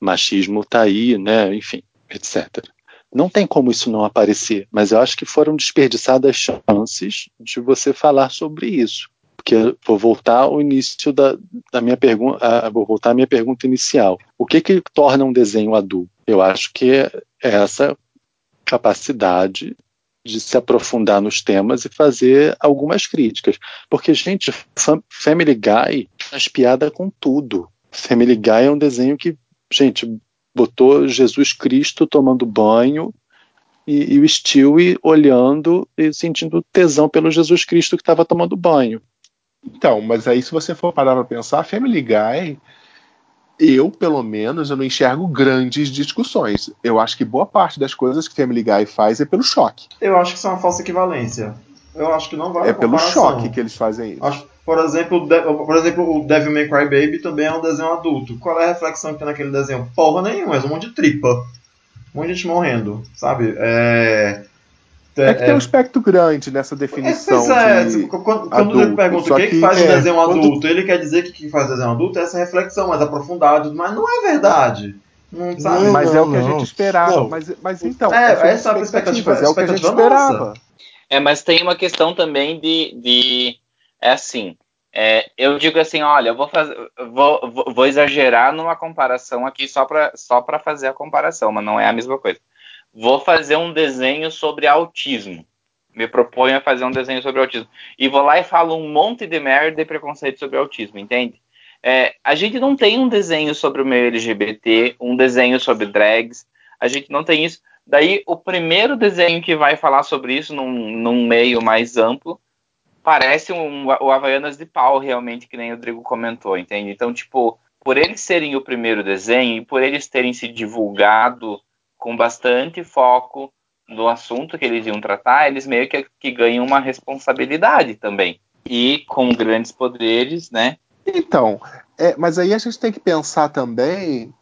Machismo está aí, né? enfim, etc. Não tem como isso não aparecer, mas eu acho que foram desperdiçadas chances de você falar sobre isso. Porque vou voltar ao início da, da minha pergunta, vou voltar à minha pergunta inicial. O que que torna um desenho adulto? Eu acho que é essa capacidade de se aprofundar nos temas e fazer algumas críticas. Porque, gente, Fam- Family Guy faz piada com tudo. Family Guy é um desenho que, gente, botou Jesus Cristo tomando banho e, e o Stewie olhando e sentindo tesão pelo Jesus Cristo que estava tomando banho. Então, mas aí se você for parar pra pensar, Family Guy, eu, pelo menos, eu não enxergo grandes discussões. Eu acho que boa parte das coisas que Family Guy faz é pelo choque. Eu acho que isso é uma falsa equivalência. Eu acho que não vale é pelo comparação. choque que eles fazem isso. Acho, por exemplo, De- por exemplo, o Devil May Cry Baby também é um desenho adulto. Qual é a reflexão que tem naquele desenho? Porra nenhuma, é um monte de tripa. Um monte de gente morrendo, sabe? É. É que tem um espectro grande nessa definição. Pois é, de... tipo, quando, quando ele pergunta o que, que faz um é, desenho quando- adulto, ele quer dizer que o que faz desenho adulto é essa reflexão mais aprofundada, mas não é verdade. Não, sabe? Não, Mas é o que a não. gente esperava. Não. Mas, mas então, É, essa é a expectativa- expectativas, é o que a gente expectativa nossa. esperava. É, mas tem uma questão também de, de é assim. é, eu digo assim, olha, eu vou fazer, vou, vou, vou exagerar numa comparação aqui só para só para fazer a comparação, mas não é a mesma coisa. Vou fazer um desenho sobre autismo. Me proponho a fazer um desenho sobre autismo. E vou lá e falo um monte de merda e preconceito sobre autismo, entende? É, a gente não tem um desenho sobre o meio LGBT, um desenho sobre drags, a gente não tem isso. Daí, o primeiro desenho que vai falar sobre isso num, num meio mais amplo parece um, o Havaianas de pau, realmente, que nem o Rodrigo comentou, entende? Então, tipo, por eles serem o primeiro desenho e por eles terem se divulgado com bastante foco no assunto que eles iam tratar, eles meio que, que ganham uma responsabilidade também. E com grandes poderes, né? Então, é, mas aí a gente tem que pensar também,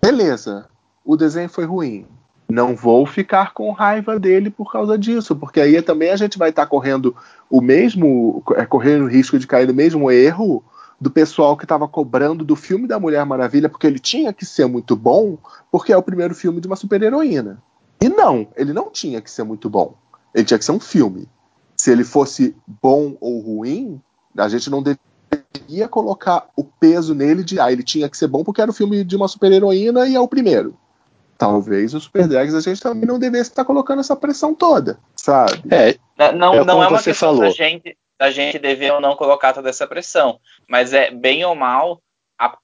beleza, o desenho foi ruim. Não vou ficar com raiva dele por causa disso, porque aí também a gente vai estar correndo o mesmo, é, correndo o risco de cair no mesmo erro do pessoal que estava cobrando do filme da Mulher Maravilha, porque ele tinha que ser muito bom, porque é o primeiro filme de uma super-heroína. E não, ele não tinha que ser muito bom. Ele tinha que ser um filme. Se ele fosse bom ou ruim, a gente não deveria colocar o peso nele de ah, ele tinha que ser bom porque era o filme de uma super-heroína e é o primeiro. Talvez o Super Drags a gente também não devesse estar colocando essa pressão toda, sabe? É, Não, É não como é uma você questão falou. da gente, da gente dever ou não colocar toda essa pressão, mas é bem ou mal a-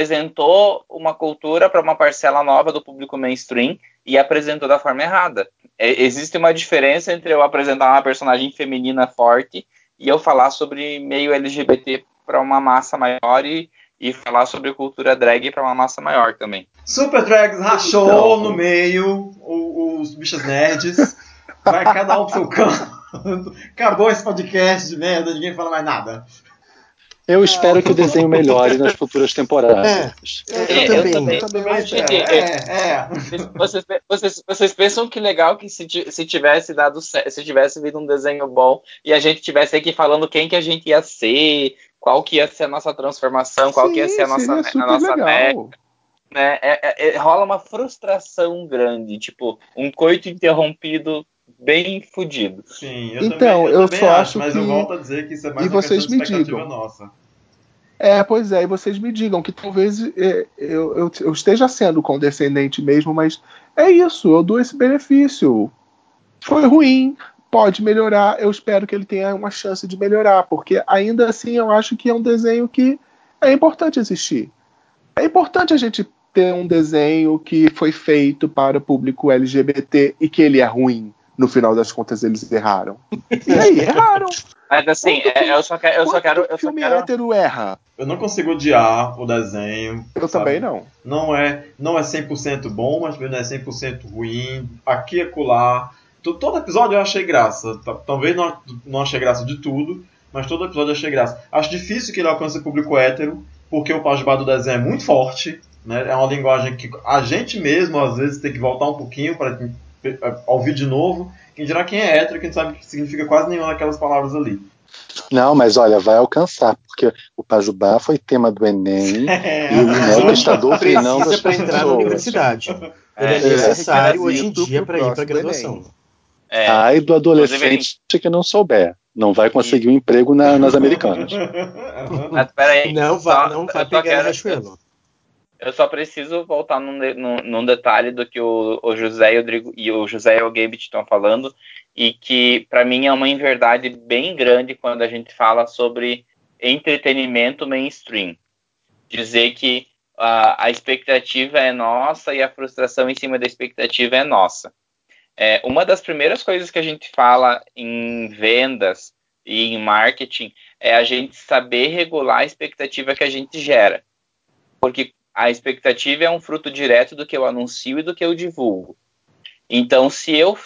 apresentou uma cultura para uma parcela nova do público mainstream e apresentou da forma errada. É, existe uma diferença entre eu apresentar uma personagem feminina forte e eu falar sobre meio LGBT para uma massa maior e, e falar sobre cultura drag para uma massa maior também. Super Drags rachou Então. no meio o- os bichos nerds. Vai cada um pro seu canto. Acabou esse podcast de merda, ninguém fala mais nada. eu espero que o desenho melhore nas futuras temporadas. Eu, É, também. eu também. eu também Mas, acho. Gente, é, é. Vocês, vocês, vocês pensam que legal que se, se tivesse dado se tivesse vindo um desenho bom e a gente tivesse aqui falando quem que a gente ia ser, qual que ia ser a nossa transformação, qual que ia ser a nossa, a nossa meta, né? É- é- é- rola uma frustração grande, tipo, um coito interrompido bem fudido. Sim, eu Então, também, eu eu também só acho, acho mas eu que- volto a dizer que isso é mais E uma vocês me digam. nossa. É, pois é, e vocês me digam que talvez é, eu, eu- eu esteja sendo condescendente mesmo, mas é isso, eu dou esse benefício. Foi ruim, pode melhorar, eu espero que ele tenha uma chance de melhorar, porque ainda assim eu acho que é um desenho que é importante existir. É importante a gente ter um desenho que foi feito para o público LGBT e que ele é ruim. No final das contas, eles erraram. E aí, erraram. Mas assim, Quanto é, eu só quero, eu só quero, eu só filme quero hétero erra? Eu não consigo odiar o desenho. Eu sabe? também não. Não é, não é 100% bom, mas não é 100% ruim. Aqui e acolá. To- Todo episódio eu achei graça. Ta- Talvez não, não achei graça de tudo, mas todo episódio eu achei graça. Acho difícil que ele alcance o público hétero, porque o pajubá do desenho é muito forte. Né? É uma linguagem que a gente mesmo, às vezes, tem que voltar um pouquinho para ouvir de novo. Quem dirá quem é hétero, quem sabe que significa quase nenhuma daquelas palavras ali. Não, mas olha, vai alcançar, porque o Pajubá foi tema do Enem e o INEP está doutrinando Precisa as para entrar na pessoas. universidade. Ele é, É, necessário é hoje em dia para ir para próximo graduação. é, Ai do adolescente que não souber. Não vai conseguir um emprego na- nas americanas. mas peraí, Não vai, não vai pegar quero- Riachuelo. Eu só preciso voltar num, num- num detalhe do que o, o José e o, Drigo- e o José e o Gambit estão falando, e que para mim é uma inverdade bem grande quando a gente fala sobre entretenimento mainstream. Dizer que ah, a expectativa é nossa e a frustração em cima da expectativa é nossa. É, uma das primeiras coisas que a gente fala em vendas e em marketing é a gente saber regular a expectativa que a gente gera. Porque a expectativa é um fruto direto do que eu anuncio e do que eu divulgo. Então, se eu,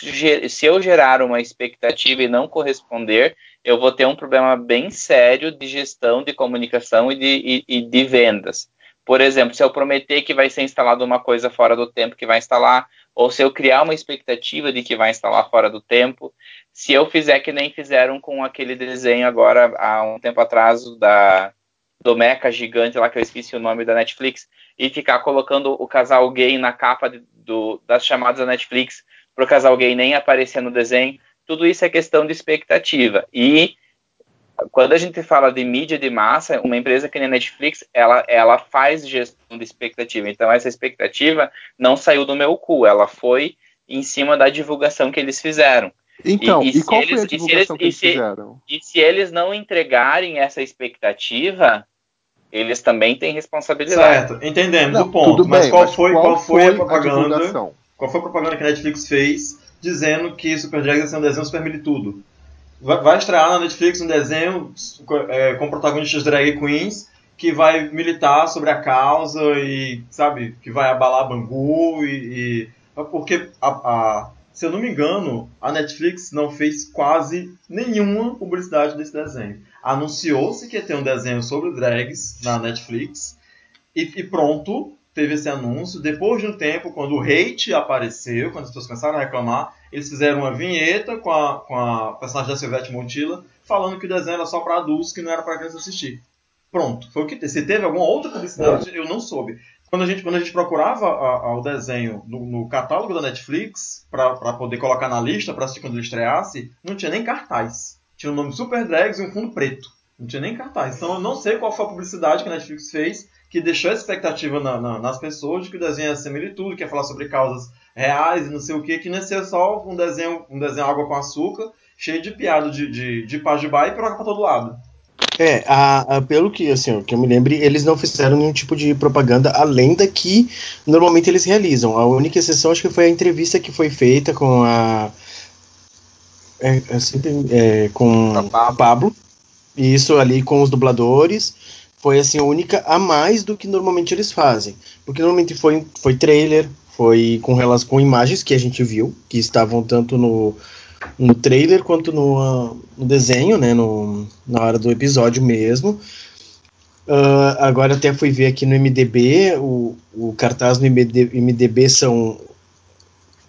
se eu gerar uma expectativa e não corresponder, eu vou ter um problema bem sério de gestão, de comunicação e de, e- e de vendas. Por exemplo, se eu prometer que vai ser instalado uma coisa fora do tempo que vai instalar, ou se eu criar uma expectativa de que vai instalar fora do tempo, se eu fizer que nem fizeram com aquele desenho agora há um tempo atrás da do mecha gigante lá que eu esqueci o nome da Netflix e ficar colocando o casal gay na capa de- do, das chamadas da Netflix para o casal gay nem aparecer no desenho, tudo isso é questão de expectativa. E quando a gente fala de mídia de massa, uma empresa que nem a Netflix, ela, ela faz gestão de expectativa. Então essa expectativa não saiu do meu cu, ela foi em cima da divulgação que eles fizeram. Então, E- e, e qual eles- foi a divulgação eles- que eles se- fizeram? E se eles não entregarem essa expectativa, eles também têm responsabilidade. Certo, entendemos Não, o ponto. tudo mas bem, qual mas foi, qual qual foi a foi a propaganda? divulgação? Qual foi a propaganda que a Netflix fez dizendo que Super Drags ia ser um desenho super militudo? Vai, vai estrear na Netflix um desenho é, com protagonistas drag queens que vai militar sobre a causa e, sabe, que vai abalar Bangu e. e porque, a, a, se eu não me engano, a Netflix não fez quase nenhuma publicidade desse desenho. Anunciou-se que ia ter um desenho sobre drags na Netflix e, e pronto, teve esse anúncio. Depois de um tempo, quando o hate apareceu, quando as pessoas começaram a reclamar, eles fizeram uma vinheta com a, com a personagem da Silvete Montilla falando que o desenho era só para adultos, que não era para criança assistir. Pronto, foi o que teve. Se teve alguma outra publicidade, eu não soube. Quando a gente, quando a gente procurava a, a, o desenho no, no, catálogo da Netflix, para poder colocar na lista para assistir quando ele estreasse, não tinha nem cartaz. Tinha o nome Super Drags e um fundo preto. Não tinha nem cartaz. Então eu não sei qual foi a publicidade que a Netflix fez que deixou a expectativa na, na, nas pessoas de que o desenho ia ser militudo, que ia falar sobre causas reais e não sei o que, que não ia ser só um desenho, um desenho água com açúcar, cheio de piada de, de, de pajubá e piroca pra todo lado. É, a, a, pelo que, assim, que eu me lembre, eles não fizeram nenhum tipo de propaganda além da que normalmente eles realizam. A única exceção acho que foi a entrevista que foi feita com a. É, é sempre, é, com o Pablo. Isso ali com os dubladores foi assim a única a mais do que normalmente eles fazem. Porque normalmente foi, foi trailer, foi com relação com imagens que a gente viu, que estavam tanto no, no trailer quanto no, no desenho, né, no, na hora do episódio mesmo. Uh, agora até fui ver aqui no MDB, o, o cartaz no MDB, MDB são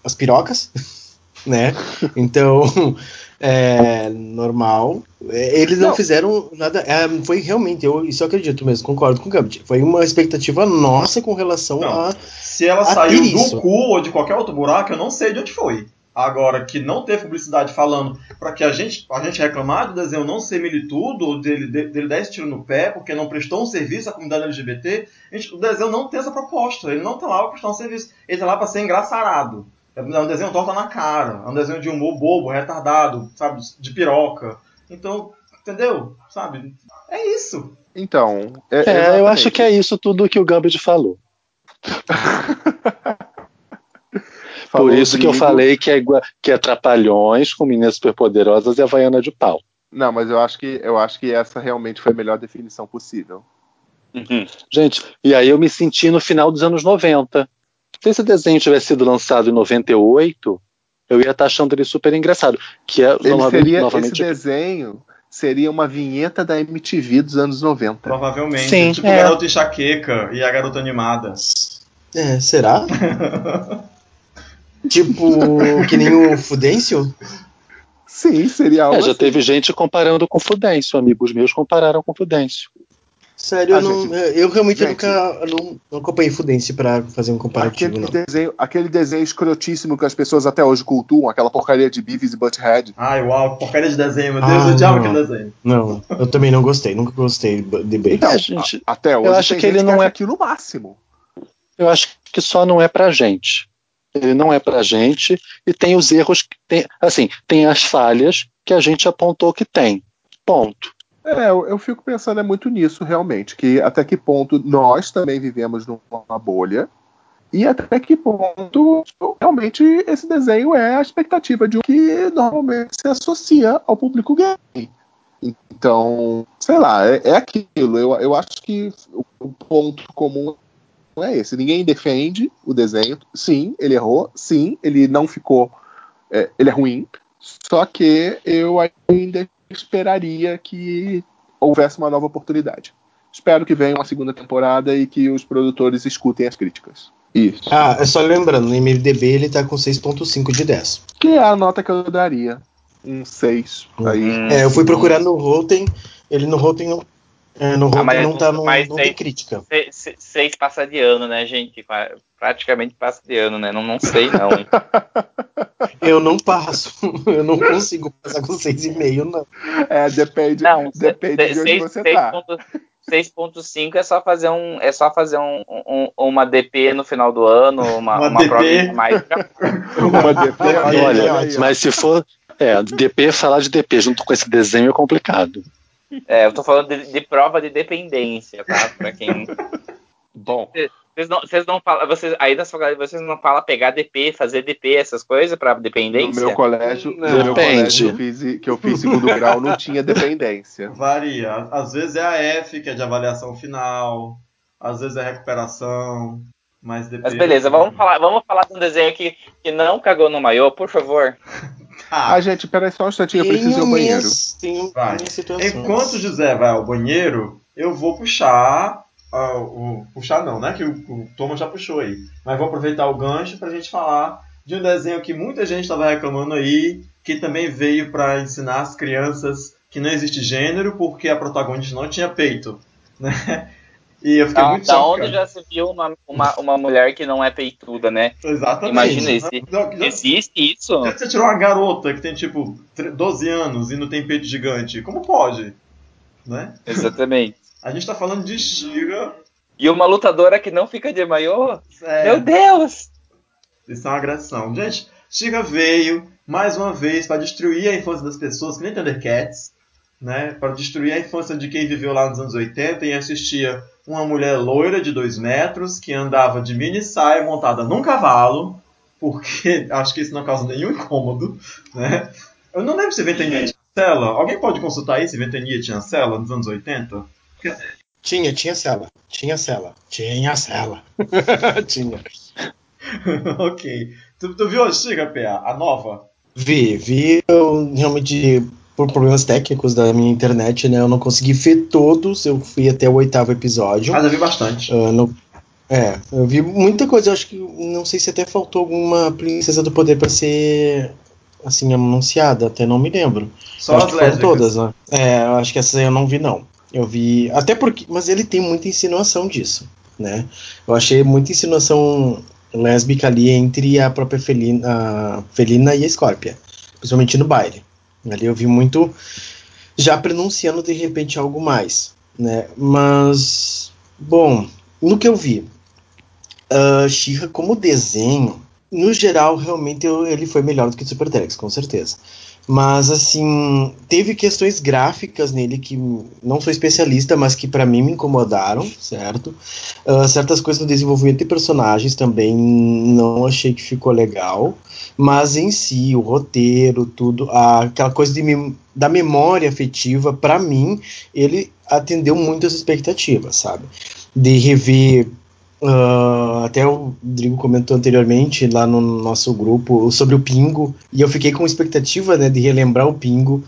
as pirocas, né? Então, é, normal. É, eles não, não, fizeram nada. É, foi realmente, eu isso eu acredito mesmo, concordo com o Gambit. Foi uma expectativa nossa com relação não, a. Se ela saiu do cu ou de qualquer outro buraco, eu não sei de onde foi. Agora, que não teve publicidade falando para que a gente, a gente reclamar do desenho não ser militudo, ou dele, dele dar esse tiro no pé, porque não prestou um serviço à comunidade LGBT, gente, o desenho não tem essa proposta. Ele não tá lá para prestar um serviço. Ele tá lá para ser engraçarado. É um desenho torta na cara, é um desenho de humor bobo, retardado, sabe, de piroca. Então, entendeu? Sabe? É isso. Então. É, é eu acho que é isso tudo que o Gambit falou. falou Por isso que eu falei que é, que é Trapalhões com Meninas Superpoderosas e Havaiana de Pau. Não, mas eu acho que eu acho que essa realmente foi a melhor definição possível. Uhum. Gente, e aí eu me senti no final dos anos 90. Se esse desenho tivesse sido lançado em 98, eu ia estar tá achando ele super engraçado. Que é, ele seria, novamente, esse desenho seria uma vinheta da MTV dos anos 90. Provavelmente. Sim, tipo é. a Garota Enxaqueca e a Garota Animada. É, será? tipo, que nem o Fudêncio? Sim, seria algo é, já assim. teve gente comparando com Fudêncio. Amigos meus compararam com Fudêncio. Sério, eu, não, eu realmente gente, nunca não, não acompanhei Fudêncio pra fazer um comparativo. Aquele desenho, aquele desenho escrotíssimo que as pessoas até hoje cultuam, aquela porcaria de Beavis e Butthead. Ai, uau, porcaria de desenho, meu Deus, ah, eu odiava aquele desenho. Não, eu também não gostei, nunca gostei de Beavis. Então, gente, a, até hoje eu acho que ele não é aquilo máximo. Eu acho que só não é pra gente. Ele não é pra gente e tem os erros que tem, assim, tem as falhas que a gente apontou que tem. Ponto. É, eu, eu, fico pensando é muito nisso, realmente, que até que ponto nós também vivemos numa bolha e até que ponto realmente esse desenho é a expectativa de um que normalmente se associa ao público gay. Então, sei lá, é, é aquilo. Eu, eu acho que o ponto comum é esse. Ninguém defende o desenho. Sim, ele errou. Sim, ele não ficou. É, ele é ruim. Só que eu ainda esperaria que houvesse uma nova oportunidade. Espero que venha uma segunda temporada e que os produtores escutem as críticas. Isso. Ah, é só lembrando, no MDB ele tá com 6.5 de 10. Que é a nota que eu daria. Um 6. Aí. Hum, é, eu fui procurar no Rotten, ele no Rotten não é, no ah, não tá no, mas não seis, tem crítica. Seis, seis passa de ano, né, gente? Praticamente passa de ano, né? Não, não sei, não. eu não passo. Eu não consigo passar com seis e meio, não. É, depende, não, depende de onde seis, você tá. 6.5 é só fazer um é só fazer um, um, uma DP no final do ano, uma, uma, uma prova mais. uma DP, olha, olha, mas se for é, DP, falar de DP junto com esse desenho é complicado. É, eu tô falando de, de prova de dependência, tá? Pra quem. Bom, Vocês não, vocês não falam, vocês, aí da sua galera, vocês não falam pegar DP, fazer DP, essas coisas pra No dependência? meu colégio, Não. no meu Depende. colégio eu fiz, que eu fiz segundo grau não tinha dependência. Varia. Às vezes é a F, que é de avaliação final. Às vezes é recuperação. Mas Mas beleza, vamos falar, vamos falar de um desenho que, que não cagou no maiô, por favor. Ah, Ah, gente, peraí só um instantinho, eu preciso ir ao banheiro. tenho Vai. Enquanto o José vai ao banheiro, eu vou puxar. ah, o, puxar não, né? Que o, o Thomas já puxou aí. Mas vou aproveitar o gancho pra gente falar de um desenho que muita gente estava reclamando aí, que também veio para ensinar as crianças que não existe gênero porque a protagonista não tinha peito. Né? E eu fiquei Da, muito da chocado. onde já se viu uma, uma, uma mulher que não é peituda, né? Exatamente. Imagina esse- Não, já- Existe isso? já você tirou uma garota que tem tipo tre- 12 anos e não tem peito gigante. Como pode? Né? Exatamente. A gente tá falando de Shira. E uma lutadora que não fica de maiô? É, Meu Deus! Isso é uma agressão. Gente, Shira veio mais uma vez para destruir a infância das pessoas, que nem Thundercats, né? Para destruir a infância de quem viveu lá nos anos 80 e assistia uma mulher loira de 2 metros que andava de mini saia montada num cavalo, porque acho que isso não causa nenhum incômodo, né? Eu não lembro se Ventania tinha cela. Alguém pode consultar aí se Ventania tinha cela nos anos 80? Tinha, tinha cela. Tinha cela. Tinha cela. tinha. ok. Tu, tu viu a Shira, PA? A nova? Vi, vi, eu realmente, por problemas técnicos da minha internet, né, eu não consegui ver todos, eu fui até o oitavo episódio. Ah, já vi bastante. Ah, no- é, eu vi muita coisa, eu acho que, não sei se até faltou alguma Princesa do Poder pra ser, assim, anunciada, até não me lembro. Só acho as que foram lésbicas. todas, né? É, eu acho que essas aí eu não vi, não. Eu vi, até porque, mas ele tem muita insinuação disso, né? Eu achei muita insinuação lésbica ali entre a própria Felina, a Felina e a Scorpia, principalmente no baile. Ali eu vi muito já pronunciando de repente algo mais, né? Mas, bom, no que eu vi, uh, como desenho, no geral, realmente eu- ele foi melhor do que Super Drex, com certeza. Mas, assim, teve questões gráficas nele que não sou especialista, mas que pra mim me incomodaram, certo? Ah, certas coisas no desenvolvimento de personagens também não achei que ficou legal. Mas em si, o roteiro, tudo, a- aquela coisa de da memória afetiva, pra mim, ele atendeu muitas expectativas, sabe? De rever ah, até o Rodrigo comentou anteriormente lá no nosso grupo sobre o Pingo, e eu fiquei com expectativa né, de relembrar o Pingo.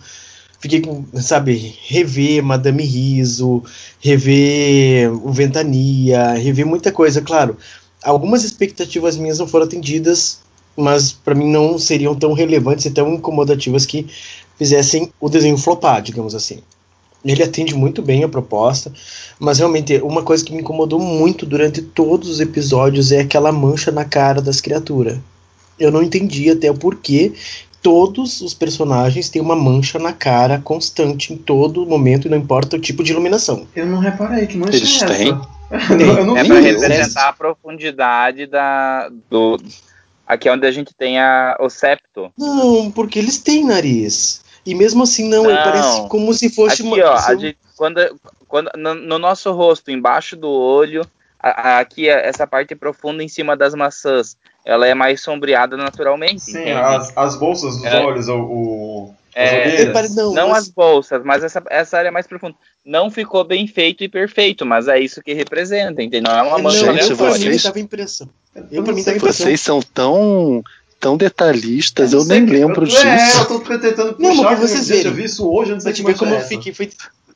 Fiquei com, sabe, rever Madame Riso, rever o Ventania, rever muita coisa, claro. Algumas expectativas minhas não foram atendidas, mas para mim não seriam tão relevantes e tão incomodativas que fizessem o desenho flopar, digamos assim. Ele atende muito bem a proposta, mas realmente uma coisa que me incomodou muito durante todos os episódios é aquela mancha na cara das criaturas. Eu não entendi até o porquê todos os personagens têm uma mancha na cara constante em todo momento, e não importa o tipo de iluminação. Eu não reparei que mancha Eles é essa. têm? eu não É isso. representar a profundidade da. Do, aqui é onde a gente tem a, o septo. Não, porque eles têm nariz. E mesmo assim, não, ele Não. parece como se fosse Aqui, uma. ó, se a eu- gente- quando, quando, no, no nosso rosto, embaixo do olho, a- a- aqui é essa parte profunda em cima das maçãs, ela é mais sombreada naturalmente. Sim, as, as bolsas dos É. olhos, o, o, É, não, Não mas- as bolsas, mas essa, essa área mais profunda. Não ficou bem feito e perfeito, mas é isso que representa, entendeu? Não é uma É, mancha não, Gente, eu, impressão. Eu Eu, pra não mim, sei. Vocês são tão, tão detalhistas, não eu sei nem lembro eu, disso. É, eu tô tentando Não, puxar. mas pra que, vocês verem. Eu vi isso hoje, eu não sei ver mancha como é eu fiquei. Foi,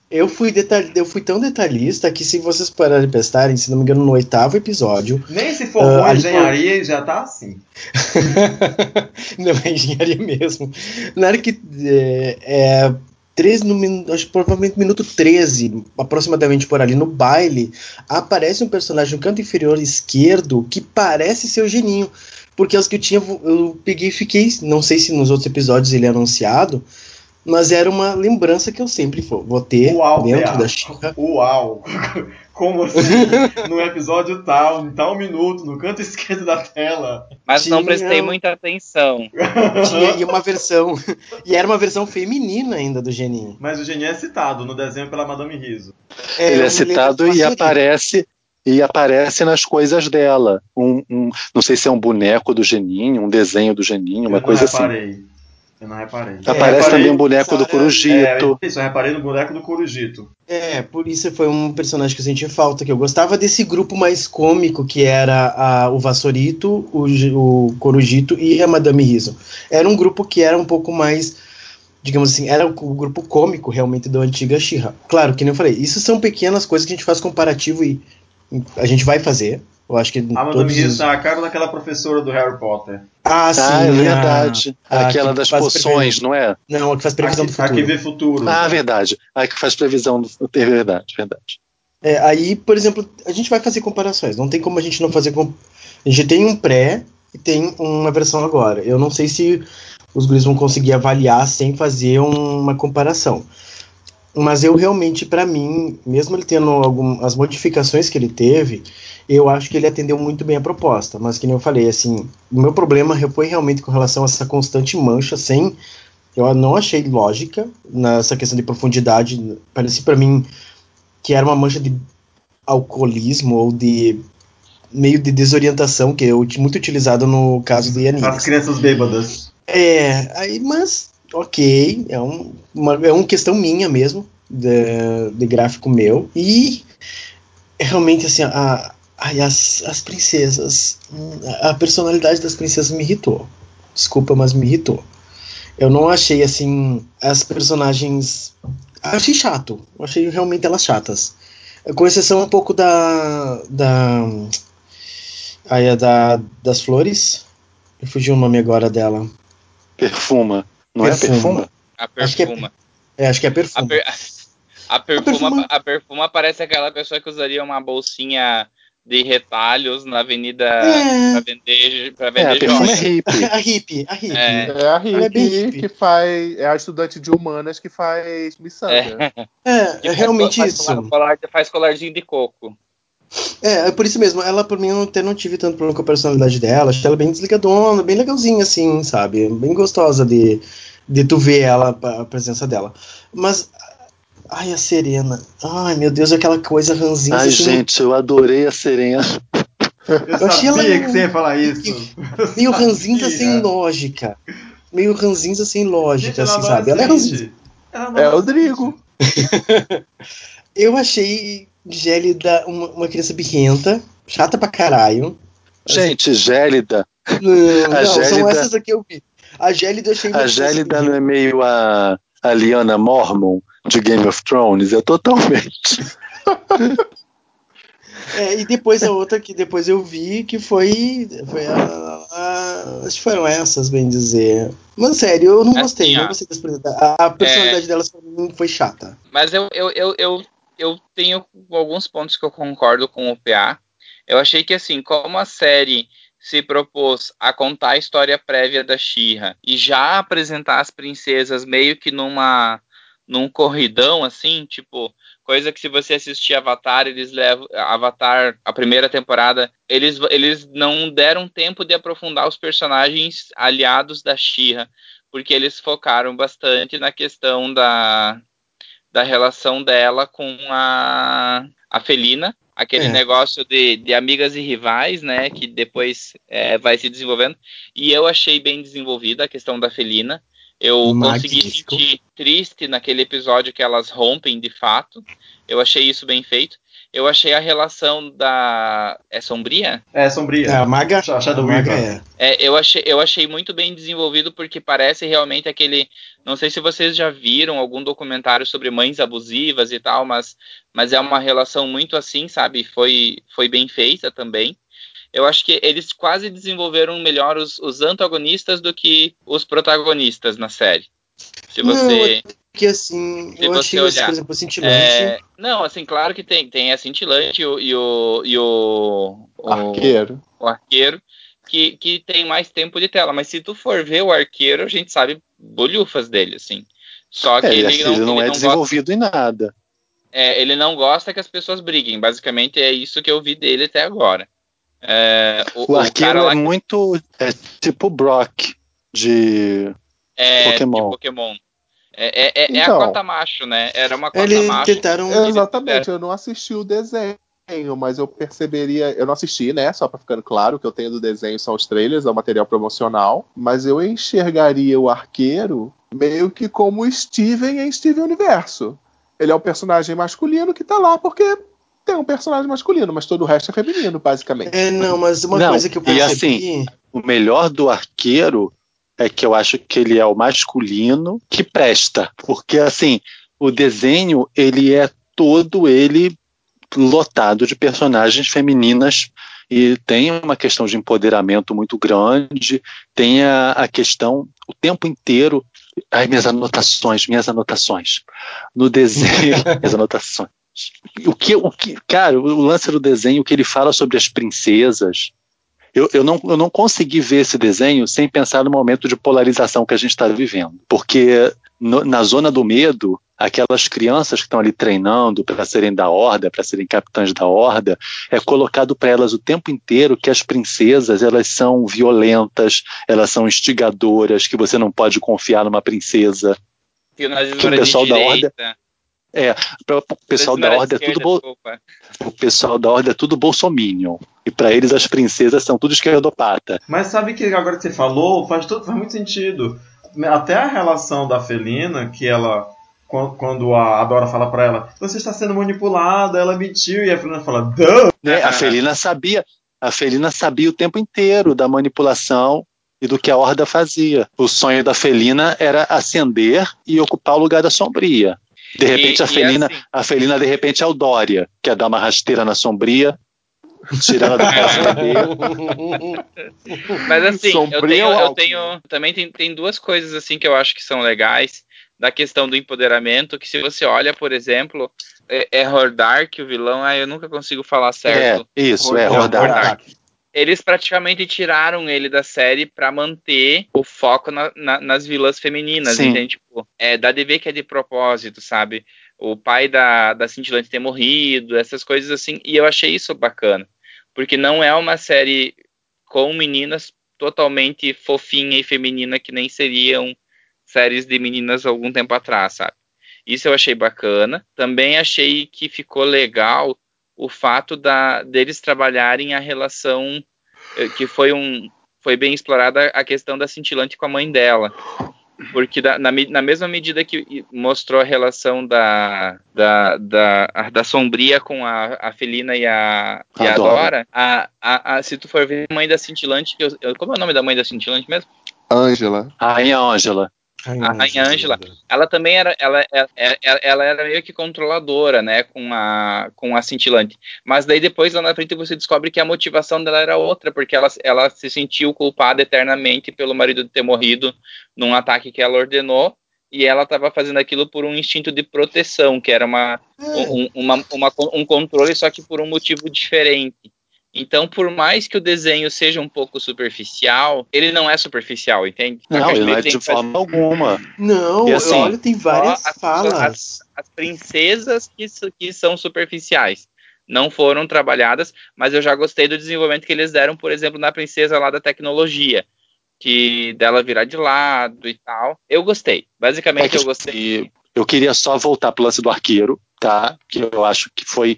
eu, fui detal, eu fui tão detalhista que, se vocês pararem de prestarem, se não me engano, no oitavo episódio. Nem se formou em ali engenharia e já tá assim. não é engenharia mesmo. Na hora que. É, é, três no, min- acho que provavelmente minuto 13, aproximadamente por ali, no baile, aparece um personagem no canto inferior esquerdo que parece ser o Geninho. Porque os que eu tinha, eu peguei e fiquei. Não sei se nos outros episódios ele é anunciado, mas era uma lembrança que eu sempre vou, ter Uau, dentro PA. da Chica. Uau! Como assim? no episódio tal, em tal minuto, no canto esquerdo da tela. Mas não Tinha prestei um- muita atenção. Tinha aí uma versão. e era uma versão feminina ainda do Geninho. Mas o Geninho é citado no desenho pela Madame Riso. É, Ele é citado e aparece e aparece nas coisas dela. Um, um- não sei se é um boneco do Geninho, um desenho do Geninho, uma eu coisa não assim. Eu não reparei. É, Aparece reparei- também um boneco do Corujito. É, isso, eu reparei no boneco do Corujito. É, por isso foi um personagem que eu senti falta, que eu gostava desse grupo mais cômico, que era a- o Vassourito, o, o Corujito e a Madame Riso. Era um grupo que era um pouco mais, digamos assim, era o, o grupo cômico realmente da antiga She-Ra. Claro, que nem eu falei, isso são pequenas coisas que a gente faz comparativo e a gente vai fazer. Eu acho que A Madame todos os... tá a cara daquela professora do Harry Potter. Ah, sim. ah, é verdade. a Aquela que das poções, não é? Não, a que faz previsão do a, que- a que futuro. vê futuro. Ah, verdade. A que faz previsão do é verdade, verdade. É, aí, por exemplo, a gente vai fazer comparações. Não tem como a gente não fazer. Com... A gente tem um pré e tem uma versão agora. Eu não sei se os guris vão conseguir avaliar sem fazer um- uma comparação. Mas eu realmente, pra mim, mesmo ele tendo algumas modificações que ele teve, eu acho que ele atendeu muito bem a proposta. Mas que nem eu falei, assim, o meu problema foi realmente com relação a essa constante mancha sem. Eu não achei lógica nessa questão de profundidade. Parecia pra mim que era uma mancha de alcoolismo ou de meio de desorientação que é muito utilizado no caso do As Yannis. crianças bêbadas. É, aí, mas ok, é, um, uma, é uma questão minha mesmo, de, de gráfico meu, e realmente assim, a, ai, as, as princesas, a personalidade das princesas me irritou. Desculpa, mas me irritou. Eu não achei assim as personagens. Achei chato. Eu achei realmente elas chatas. Com exceção um pouco da. da. Aí a da, das flores. Eu fugi o nome agora dela. Perfuma. Não Perfuma. é perfuma? A Acho que é- perfuma. É, acho que é A, perfume. per- a perfuma, perfuma- a perfuma parece aquela pessoa que usaria uma bolsinha de retalhos na avenida É. pra vender, pra É, a vender perfuma é hippie. A hippie, a hippie. É. É a é Rick hippie. que faz. É a estudante de humanas que faz miçanga. É, é faz- realmente faz isso. colar- colar- faz colarzinho de coco. É, é por isso mesmo. Ela, por mim, eu até não tive tanto problema com a personalidade dela. Achei ela bem desligadona, bem legalzinha, assim, sabe? Bem gostosa de, de tu ver ela, a presença dela. Mas. Ai, a Serena. Ai, meu Deus, aquela coisa ranzinza. Ai, assim, gente, eu adorei a Serena. Eu, achei sabia ela- que você ia falar isso. Meio Eu ranzinza sem lógica. Meio ranzinza sem lógica, Gente, assim, sabe? Ela é ranzinza. É o Drigo. Eu achei Gélida uma, uma criança birrenta, chata pra caralho. Gente, Gélida. Não, A não, são Gélida- essas aqui eu vi. A Gélida eu achei A Gélida não é meio a, a Liana Mormon de Game of Thrones? É totalmente. É, e depois a outra que depois eu vi que foi. foi a, a- acho que foram essas, bem dizer. Mas sério, eu não Assim, gostei, ó. não gostei das personalidades. A, personalidade delas pra mim foi chata. Mas eu, eu, eu, eu, eu tenho alguns pontos que eu concordo com o PA. Eu achei que, assim, como a série se propôs a contar a história prévia da Shira e já apresentar as princesas meio que numa num corridão, assim, tipo, coisa que se você assistir Avatar, eles levam Avatar, a primeira temporada, eles, eles não deram tempo de aprofundar os personagens aliados da Shira, porque eles focaram bastante na questão da da relação dela com a, a Felina, aquele É. negócio de, de amigas e rivais, né, que depois é, vai se desenvolvendo, e eu achei bem desenvolvida a questão da Felina, eu consegui sentir triste naquele episódio que elas rompem de fato, eu achei isso bem feito, eu achei a relação da... é sombria? É, sombria. É, a Maga, Sh- Shadow a Maga é. É, eu, achei, eu achei muito bem desenvolvido porque parece realmente aquele. Não sei se vocês já viram algum documentário sobre mães abusivas e tal, mas, mas é uma relação muito assim, sabe? Foi, foi bem feita também. Eu acho que eles quase desenvolveram melhor os, os antagonistas do que os protagonistas na série. Se Não, você. Porque assim, Se eu você achei, esse, olhar, por exemplo, o cintilante. é, não, assim, claro que tem, tem a cintilante e o, e o, e o, o- Arqueiro. o arqueiro, que, que tem mais tempo de tela. Mas se tu for ver o arqueiro, a gente sabe bolhufas dele, assim. Só que É, ele, assim, não, ele não ele é não gosta, desenvolvido em nada. é, ele não gosta que as pessoas briguem. Basicamente é isso que eu vi dele até agora. É, o, O o arqueiro lá é muito. É tipo Brock de. é Pokémon. de Pokémon. É, é, é- é a Então. cota macho, né? Era uma cota Eles macho. tentaram. Ele- Exatamente, eu não assisti o desenho. mas eu perceberia. Eu não assisti, né? Só pra ficando claro, o que eu tenho do desenho são os trailers, é o material promocional. Mas eu enxergaria o arqueiro meio que como o Steven em Steven Universo. Ele é o personagem masculino que tá lá porque tem um personagem masculino, mas todo o resto é feminino, basicamente. É, não, mas uma Não, coisa que eu e percebi. assim, O melhor do arqueiro é que eu acho que ele é o masculino que presta. Porque, assim, o desenho, ele é todo ele lotado de personagens femininas e tem uma questão de empoderamento muito grande, tem a, a questão o tempo inteiro. Ai, minhas anotações, minhas anotações. No desenho, minhas anotações. O que, o que, cara, o lance do desenho, o que ele fala sobre as princesas, eu, eu, não, eu não consegui ver esse desenho sem pensar no momento de polarização que a gente está vivendo. Porque no- na zona do medo, aquelas crianças que estão ali treinando para serem da horda, para serem capitães da horda, é colocado para elas o tempo inteiro que as princesas elas são violentas, elas são instigadoras, que você não pode confiar numa princesa. Que Que o pessoal da direita, Pra- O pessoal da horda é tudo bol- o pessoal da horda é tudo bolsominion. E para eles as princesas são tudo esquerdopata. Mas sabe que agora que você falou, faz, tudo, faz muito sentido. Até a relação da Felina, que ela. quan- Quando a Dora fala pra ela, você está sendo manipulada, ela mentiu, e a Felina fala, Duh! né? A Felina sabia, a Felina sabia o tempo inteiro da manipulação e do que a horda fazia. O sonho da Felina era ascender e ocupar o lugar da sombria. De repente E- a Felina, assim- a Felina de repente é o Dória, que é dar uma rasteira na sombria, tirar ela do PSDB. Mas assim, eu Sombrio tenho, eu tenho também tem, tem duas coisas assim que eu acho que são legais da questão do empoderamento, que se você olha, por exemplo, é, é Hordark, o vilão, ah, eu nunca consigo falar É, certo. isso, é Hordak. Eles praticamente tiraram ele da série pra manter o foco na- na- nas vilãs femininas, Sim. entende? Tipo, é, dá de ver que é de propósito, sabe? O pai da, da Cintilante ter morrido, essas coisas assim, e eu achei isso bacana. Porque não é uma série com meninas totalmente fofinha e feminina que nem seriam séries de meninas algum tempo atrás, sabe? Isso eu achei bacana. Também achei que ficou legal o fato da, deles trabalharem a relação eh, que foi um foi bem explorada a questão da cintilante com a mãe dela porque da- na, na mesma medida que mostrou a relação da da, da, a- da sombria com a, a felina e a, e A Dora. A, a, a- se tu for ver a mãe da cintilante eu- eu- como é o nome da mãe da cintilante mesmo Ângela. Rainha Ângela. A Rainha Ângela. ela também era ela, ela, ela, ela era meio que controladora, né, com a com a cintilante. Mas daí depois lá na frente você descobre que a motivação dela era outra, porque ela, ela se sentiu culpada eternamente pelo marido ter morrido num ataque que ela ordenou. E ela estava fazendo aquilo por um instinto de proteção, que era uma, um, uma, uma- um controle, só que por um motivo diferente. Então, por mais que o desenho seja um pouco superficial, ele não é superficial, entende? Não, ele não é tem de fazer- forma alguma. Não, E assim, olha, tem várias as- falas. as princesas que, que são superficiais não foram trabalhadas, mas eu já gostei do desenvolvimento que eles deram, por exemplo, na princesa lá da tecnologia, que dela virar de lado e tal. Eu gostei. Basicamente, É que eu gostei. Eu queria só voltar para o lance do arqueiro, tá? Que eu acho que foi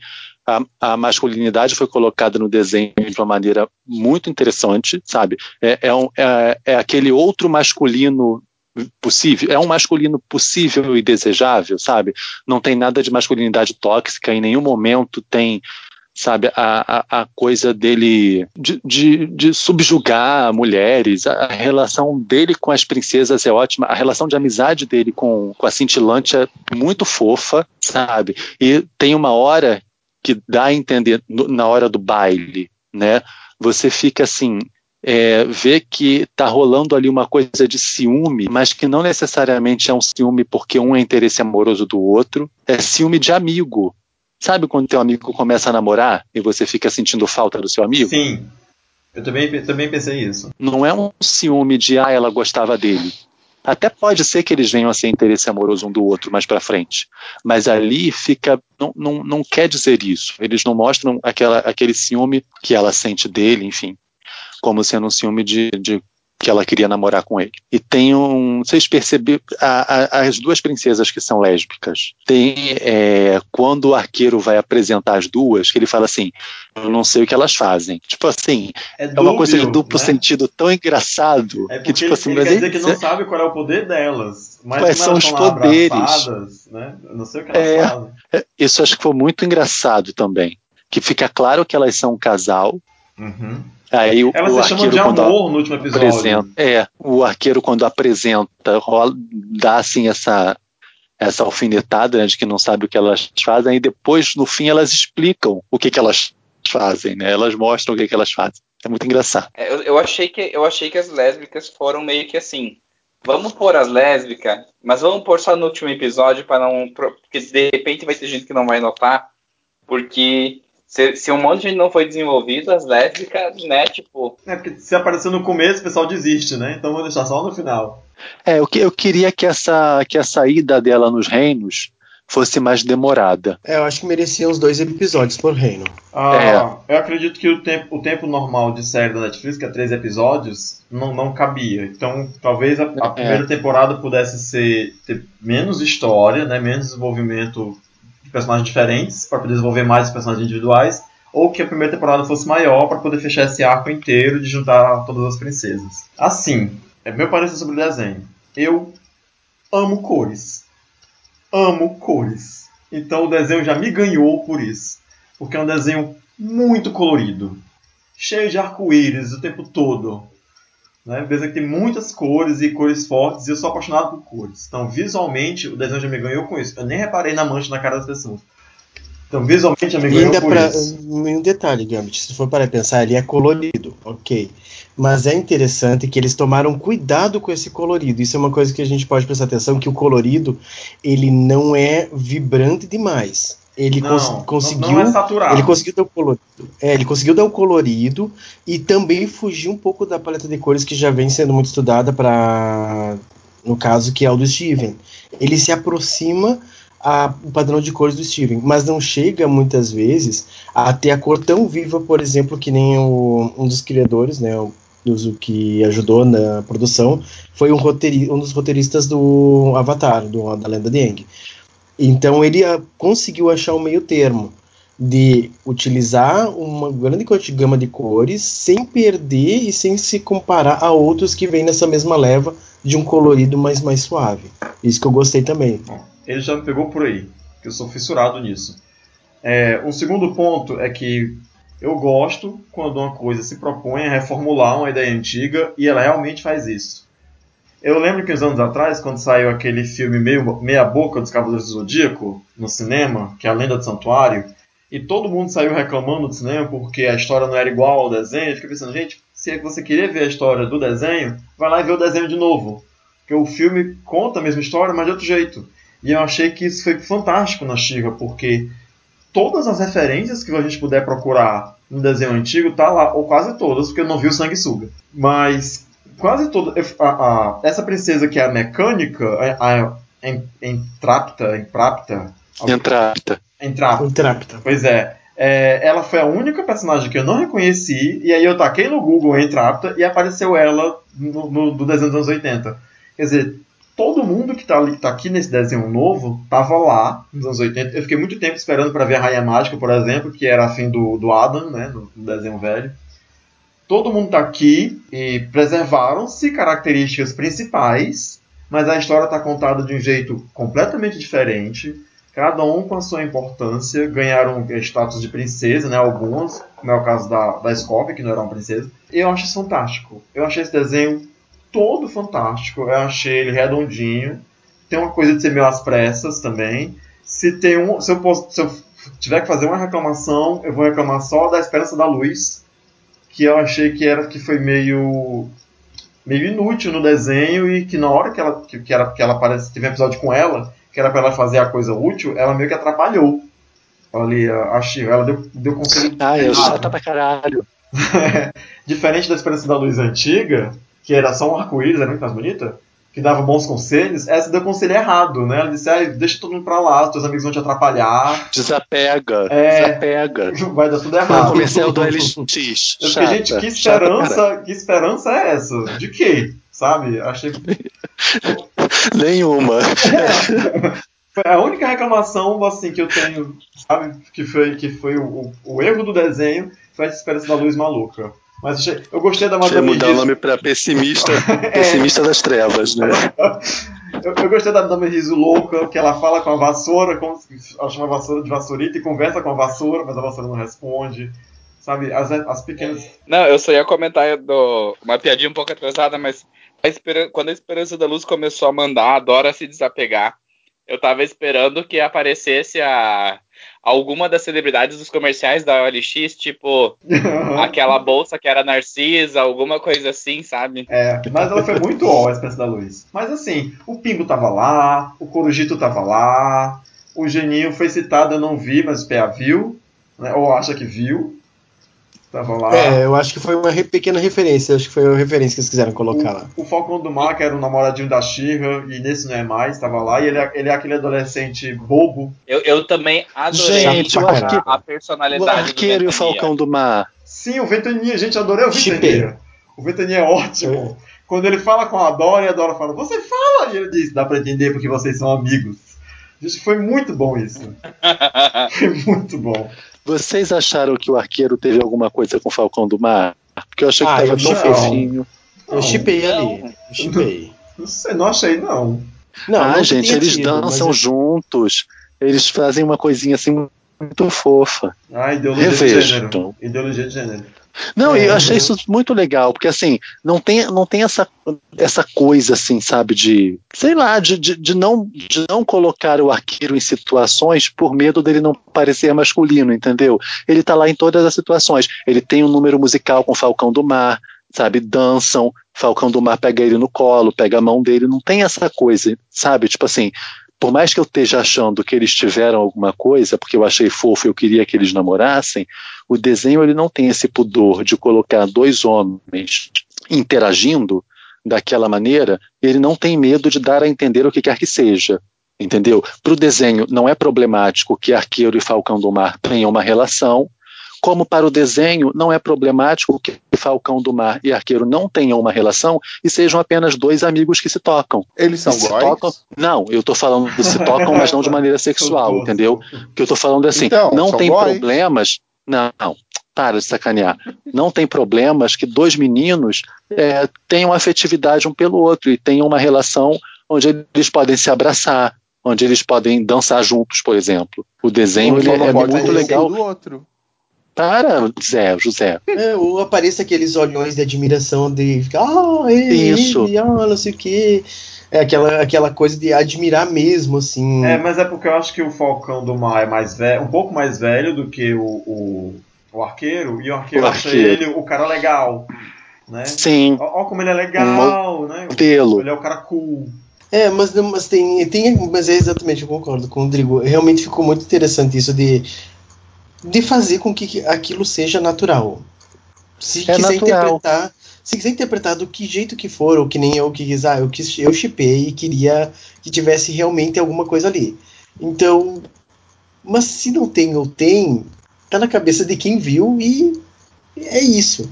a, a masculinidade foi colocada no desenho de uma maneira muito interessante, sabe? É, é, um- é- é aquele outro masculino possível, é um masculino possível e desejável, sabe? Não tem nada de masculinidade tóxica, em nenhum momento tem sabe, a, a, a coisa dele de, de, de subjugar mulheres, a relação dele com as princesas é ótima, a relação de amizade dele com, com a cintilante é muito fofa, sabe? E tem uma hora que dá a entender, no- na hora do baile, né? Você fica assim, é, vê que tá rolando ali uma coisa de ciúme, mas que não necessariamente é um ciúme porque um é interesse amoroso do outro, é ciúme de amigo. Sabe quando teu amigo começa a namorar e você fica sentindo falta do seu amigo? Sim. Eu também, também pensei isso. Não é um ciúme de ah, ela gostava dele. Até pode ser que eles venham a ser interesse amoroso um do outro mais pra frente. Mas ali fica. Não, não, não quer dizer isso. Eles não mostram aquela, aquele ciúme que ela sente dele, enfim, como sendo um ciúme de, de que ela queria namorar com ele. E tem um. Vocês perceberam. as duas princesas que são lésbicas. Tem. é, quando o arqueiro vai apresentar as duas, que ele fala assim: Eu não sei o que elas fazem. Tipo assim, é uma coisa de dúbio, duplo né? sentido tão engraçado. É que tipo ele, assim, ele quer dizer que não sabe qual é o poder delas. Mas Quais são elas os poderes? né? Eu não sei o que elas É. fazem. Isso acho que foi muito engraçado também. Que fica claro que elas são um casal. Uhum. Aí o, Elas o se arqueiro de quando amor no último episódio. apresenta, é, o arqueiro quando apresenta, rola- dá assim essa essa alfinetada né, de que não sabe o que elas fazem e depois no fim elas explicam o que que elas fazem, né? Elas mostram o que que elas fazem. É muito engraçado. É, Eu, eu achei que, eu achei que as lésbicas foram meio que assim. Vamos pôr as lésbicas, mas vamos pôr só no último episódio para não. Porque de repente vai ter gente que não vai notar. Porque se, se um monte de gente não foi desenvolvido, as lésbicas, né, tipo. É porque se aparecer no começo, o pessoal desiste, né? Então vou deixar só no final. É, eu, que- eu queria que essa que a saída dela nos reinos fosse mais demorada. É, eu acho que merecia uns dois episódios por reino. Ah, Eu acredito que o tempo, o tempo normal de série da Netflix, que é três episódios, não, não cabia. Então, talvez a, a primeira temporada pudesse ser ter menos história, né, menos desenvolvimento de personagens diferentes, para poder desenvolver mais os personagens individuais, ou que a primeira temporada fosse maior para poder fechar esse arco inteiro de juntar todas as princesas. Assim, é meu parecer sobre o desenho. Eu amo cores. Amo cores. Então o desenho já me ganhou por isso. Porque é um desenho muito colorido. Cheio de arco-íris o tempo todo. Né? Desenho que tem muitas cores e cores fortes. E eu sou apaixonado por cores. Então visualmente o desenho já me ganhou com isso. Eu nem reparei na mancha na cara das pessoas. Então visualmente E ganhou ainda por pra, um detalhe, Gambit, se for para pensar, ele é colorido, ok. Mas é interessante que eles tomaram cuidado com esse colorido. Isso é uma coisa que a gente pode prestar atenção, que o colorido, ele não é vibrante demais. Ele Não, cons- conseguiu... não é saturado. Ele conseguiu dar o colorido. É, ele conseguiu dar o colorido e também fugir um pouco da paleta de cores que já vem sendo muito estudada para no caso que é o do Steven. Ele se aproxima a, o padrão de cores do Steven, mas não chega muitas vezes a ter a cor tão viva, por exemplo, que nem o, um dos criadores, né, o, dos- o que ajudou na produção, foi um, roteiri, um dos roteiristas do Avatar, do, da Lenda de Aang. Então ele conseguiu achar o meio termo de utilizar uma grande gama de cores sem perder e sem se comparar a outros que vêm nessa mesma leva de um colorido mais, mais suave. Isso que eu gostei também. Ele já me pegou por aí, que eu sou fissurado nisso. É, um segundo ponto é que eu gosto quando uma coisa se propõe a reformular uma ideia antiga e ela realmente faz isso. Eu lembro que uns anos atrás, quando saiu aquele filme meio, Meia Boca dos Cavaleiros do Zodíaco no cinema, que é a Lenda do Santuário, e todo mundo saiu reclamando do cinema porque a história não era igual ao desenho, eu fiquei pensando, gente, se você queria ver a história do desenho, vai lá e vê o desenho de novo. Porque o filme conta a mesma história, mas de outro jeito. E eu achei que isso foi fantástico na Chica, porque todas as referências que a gente puder procurar no desenho antigo tá lá, ou quase todas, porque eu não vi o Sanguessuga. Mas quase todas. a- a- essa princesa que é a mecânica, a, a En- Entrapta, Entrapta, Entrapta. Entrapta, Intrapta. Pois é. É, ela foi a única personagem que eu não reconheci, e aí eu taquei no Google Entrapta e apareceu ela no, no- do desenho dos anos 80. Quer dizer, todo mundo que tá, ali, tá aqui nesse desenho novo tava lá nos anos 80. Eu fiquei muito tempo esperando para ver a Rainha Mágica, por exemplo, que era afim do, do Adam, né, no, no desenho velho. Todo mundo tá aqui e preservaram-se características principais, mas a história tá contada de um jeito completamente diferente. Cada um com a sua importância, ganharam status de princesa, né? Algumas, como é o caso da, da Scorpia, que não era uma princesa. Eu acho isso fantástico. Eu achei esse desenho todo fantástico. Eu achei ele redondinho. Tem uma coisa de ser meio às pressas também. Se, tem um, se, eu posso, se eu tiver que fazer uma reclamação, eu vou reclamar só da Esperança da Luz, que eu achei que era que foi meio meio inútil no desenho e que na hora que ela que, que era que ela aparece, teve um episódio com ela, que era para ela fazer a coisa útil, ela meio que atrapalhou. Ali, a, a She- ela deu, deu conselho. Ah, eu chata pra caralho. Diferente da Esperança da Luz antiga, que era só um arco-íris, era muito mais bonita. Que dava bons conselhos, essa deu conselho errado, né? Ela disse, ah, deixa todo mundo pra lá, os teus amigos vão te atrapalhar, Desapega, É. desapega. vai dar tudo Foi o errado. comercial do LX. Eu fiquei, gente, que chata, cara. esperança, que esperança é essa? De quê? Sabe? Achei Nenhuma. Foi a única reclamação assim que eu tenho, sabe, que foi, que foi o, o- o erro do desenho, foi essa esperança da luz maluca. Mas eu gostei da Madame mudar o Riso. nome pra pessimista, É. pessimista das trevas, né? Eu, eu gostei da Madame Riso louca, que ela fala com a vassoura, como se ela chama a vassoura de vassourita e conversa com a vassoura, mas a vassoura não responde. Sabe, as, as pequenas. Não, eu só ia comentar do, uma piadinha um pouco atrasada, mas a quando a Esperança da Luz começou a mandar a Dora se desapegar, eu tava esperando que aparecesse a alguma das celebridades dos comerciais da OLX, tipo aquela bolsa que era Narcisa, alguma coisa assim, sabe? É, mas ela foi muito ó, a espécie da luz. Mas assim, o Pingo tava lá, o Corujito tava lá, o Geninho foi citado, eu não vi, mas o PA viu, né, ou acha que viu. Tava lá. É, eu acho que foi uma re- pequena referência, acho que foi uma referência que eles quiseram colocar lá. O Falcão do Mar, que era o namoradinho da Shira, e nesse não é mais, tava lá, e ele, é- ele é aquele adolescente bobo. Eu, eu também adorei Gente, eu a, a O personalidade arqueiro e o. Falcão do Mar. Sim, o Ventania, gente, adorei o. Ventania. O Ventania é ótimo. Quando ele fala com a Dora e a Dora fala, você fala! E ele diz, dá pra entender porque vocês são amigos. Gente, foi muito bom isso. Foi muito bom. Vocês acharam que o arqueiro teve alguma coisa com o Falcão do Mar? Porque eu achei que Ah, tava eu tão não. fofinho. Eu chipei Não. ali, eu chipei. Não sei, não achei não. Não, ah, não gente, eles tido, dançam juntos. Eles fazem uma coisinha assim muito fofa. Ah, ideologia de Revejam. gênero. Ideologia de gênero. Não, É, eu achei uhum. isso muito legal, porque assim, não tem, não tem essa, essa coisa assim, sabe, de, sei lá, de, de, de não, de não colocar o arqueiro em situações por medo dele não parecer masculino, entendeu? Ele tá lá em todas as situações. Ele tem um número musical com Falcão do Mar, sabe, dançam, Falcão do Mar pega ele no colo, pega a mão dele, não tem essa coisa, sabe? Tipo assim, por mais que eu esteja achando que eles tiveram alguma coisa, porque eu achei fofo e eu queria que eles namorassem, o desenho ele não tem esse pudor de colocar dois homens interagindo daquela maneira, ele não tem medo de dar a entender o que quer que seja. Entendeu? Para o desenho não é problemático que Arqueiro e Falcão do Mar tenham uma relação, como para o desenho não é problemático que Falcão do Mar e Arqueiro não tenham uma relação e sejam apenas dois amigos que se tocam. Eles são góis? tocam, não, eu tô falando se tocam, mas não de maneira sexual, entendeu? Que eu tô falando é assim, Então, não tem góis. problemas. Não, para de sacanear. Não tem problemas que dois meninos é, tenham afetividade um pelo outro e tenham uma relação onde eles podem se abraçar, onde eles podem dançar juntos, por exemplo. O desenho ele é pode muito legal. Para, Zé, José. É, ou aparece aqueles olhões de admiração de ficar, ah, ele, Isso. ele, ah, não sei o quê. É aquela, aquela coisa de admirar mesmo, assim. É, mas é porque eu acho que o Falcão do Mar é mais velho, um pouco mais velho do que o, o, o arqueiro, e o arqueiro O acha ele o cara legal. Né? Sim, Ó, ó como ele é legal, né? modelo. Ele é o cara cool. É, mas, mas tem, tem. Mas é exatamente, eu concordo com o Rodrigo. Realmente ficou muito interessante isso de, de fazer com que aquilo seja natural. Se É quiser natural. interpretar. Se quiser interpretar do que jeito que for, ou que nem eu que quis, ah, eu quis, eu chipei e queria que tivesse realmente alguma coisa ali. Então. Mas se não tem ou tem, tá na cabeça de quem viu e é isso.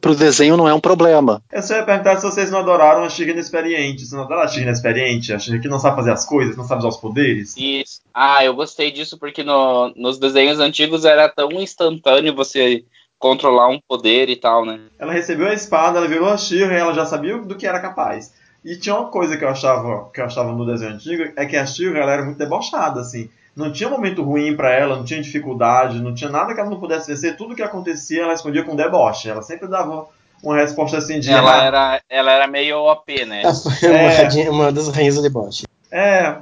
Pro desenho não é um problema. Eu só ia perguntar se vocês não adoraram a Shira inexperiente. Vocês não adoraram a Shira inexperiente? A Shira que não sabe fazer as coisas, não sabe usar os poderes? Isso. Ah, eu gostei disso porque no- nos desenhos antigos era tão instantâneo você controlar um poder e tal, né? Ela recebeu a espada, ela virou a Shira e ela já sabia do que era capaz. E tinha uma coisa que eu achava, que eu achava no desenho antigo, é que a Shira ela era muito debochada, assim. Não tinha momento ruim pra ela, não tinha dificuldade, não tinha nada que ela não pudesse vencer. Tudo que acontecia ela escondia com deboche. Ela sempre dava uma resposta assim de. Ela "Ah, era, ela era meio OP, né? Uma, É. radinha- uma das rainhas do deboche. É.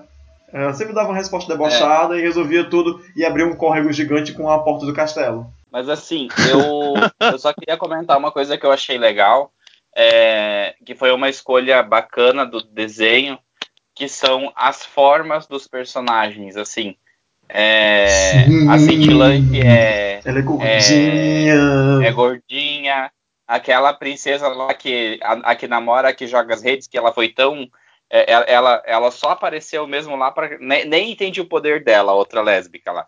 Ela sempre dava uma resposta debochada e resolvia tudo e abria um córrego gigante com a porta do castelo. Mas assim, eu, eu só queria comentar uma coisa que eu achei legal, é, que foi uma escolha bacana do desenho, que são as formas dos personagens, assim. É, Sim. a Cintilante é, Ela é gordinha. é gordinha, aquela princesa lá que, a, a que namora, que joga as redes, que ela foi tão. é, ela, ela, ela só apareceu mesmo lá para. Nem, nem entendi o poder dela, a outra lésbica lá.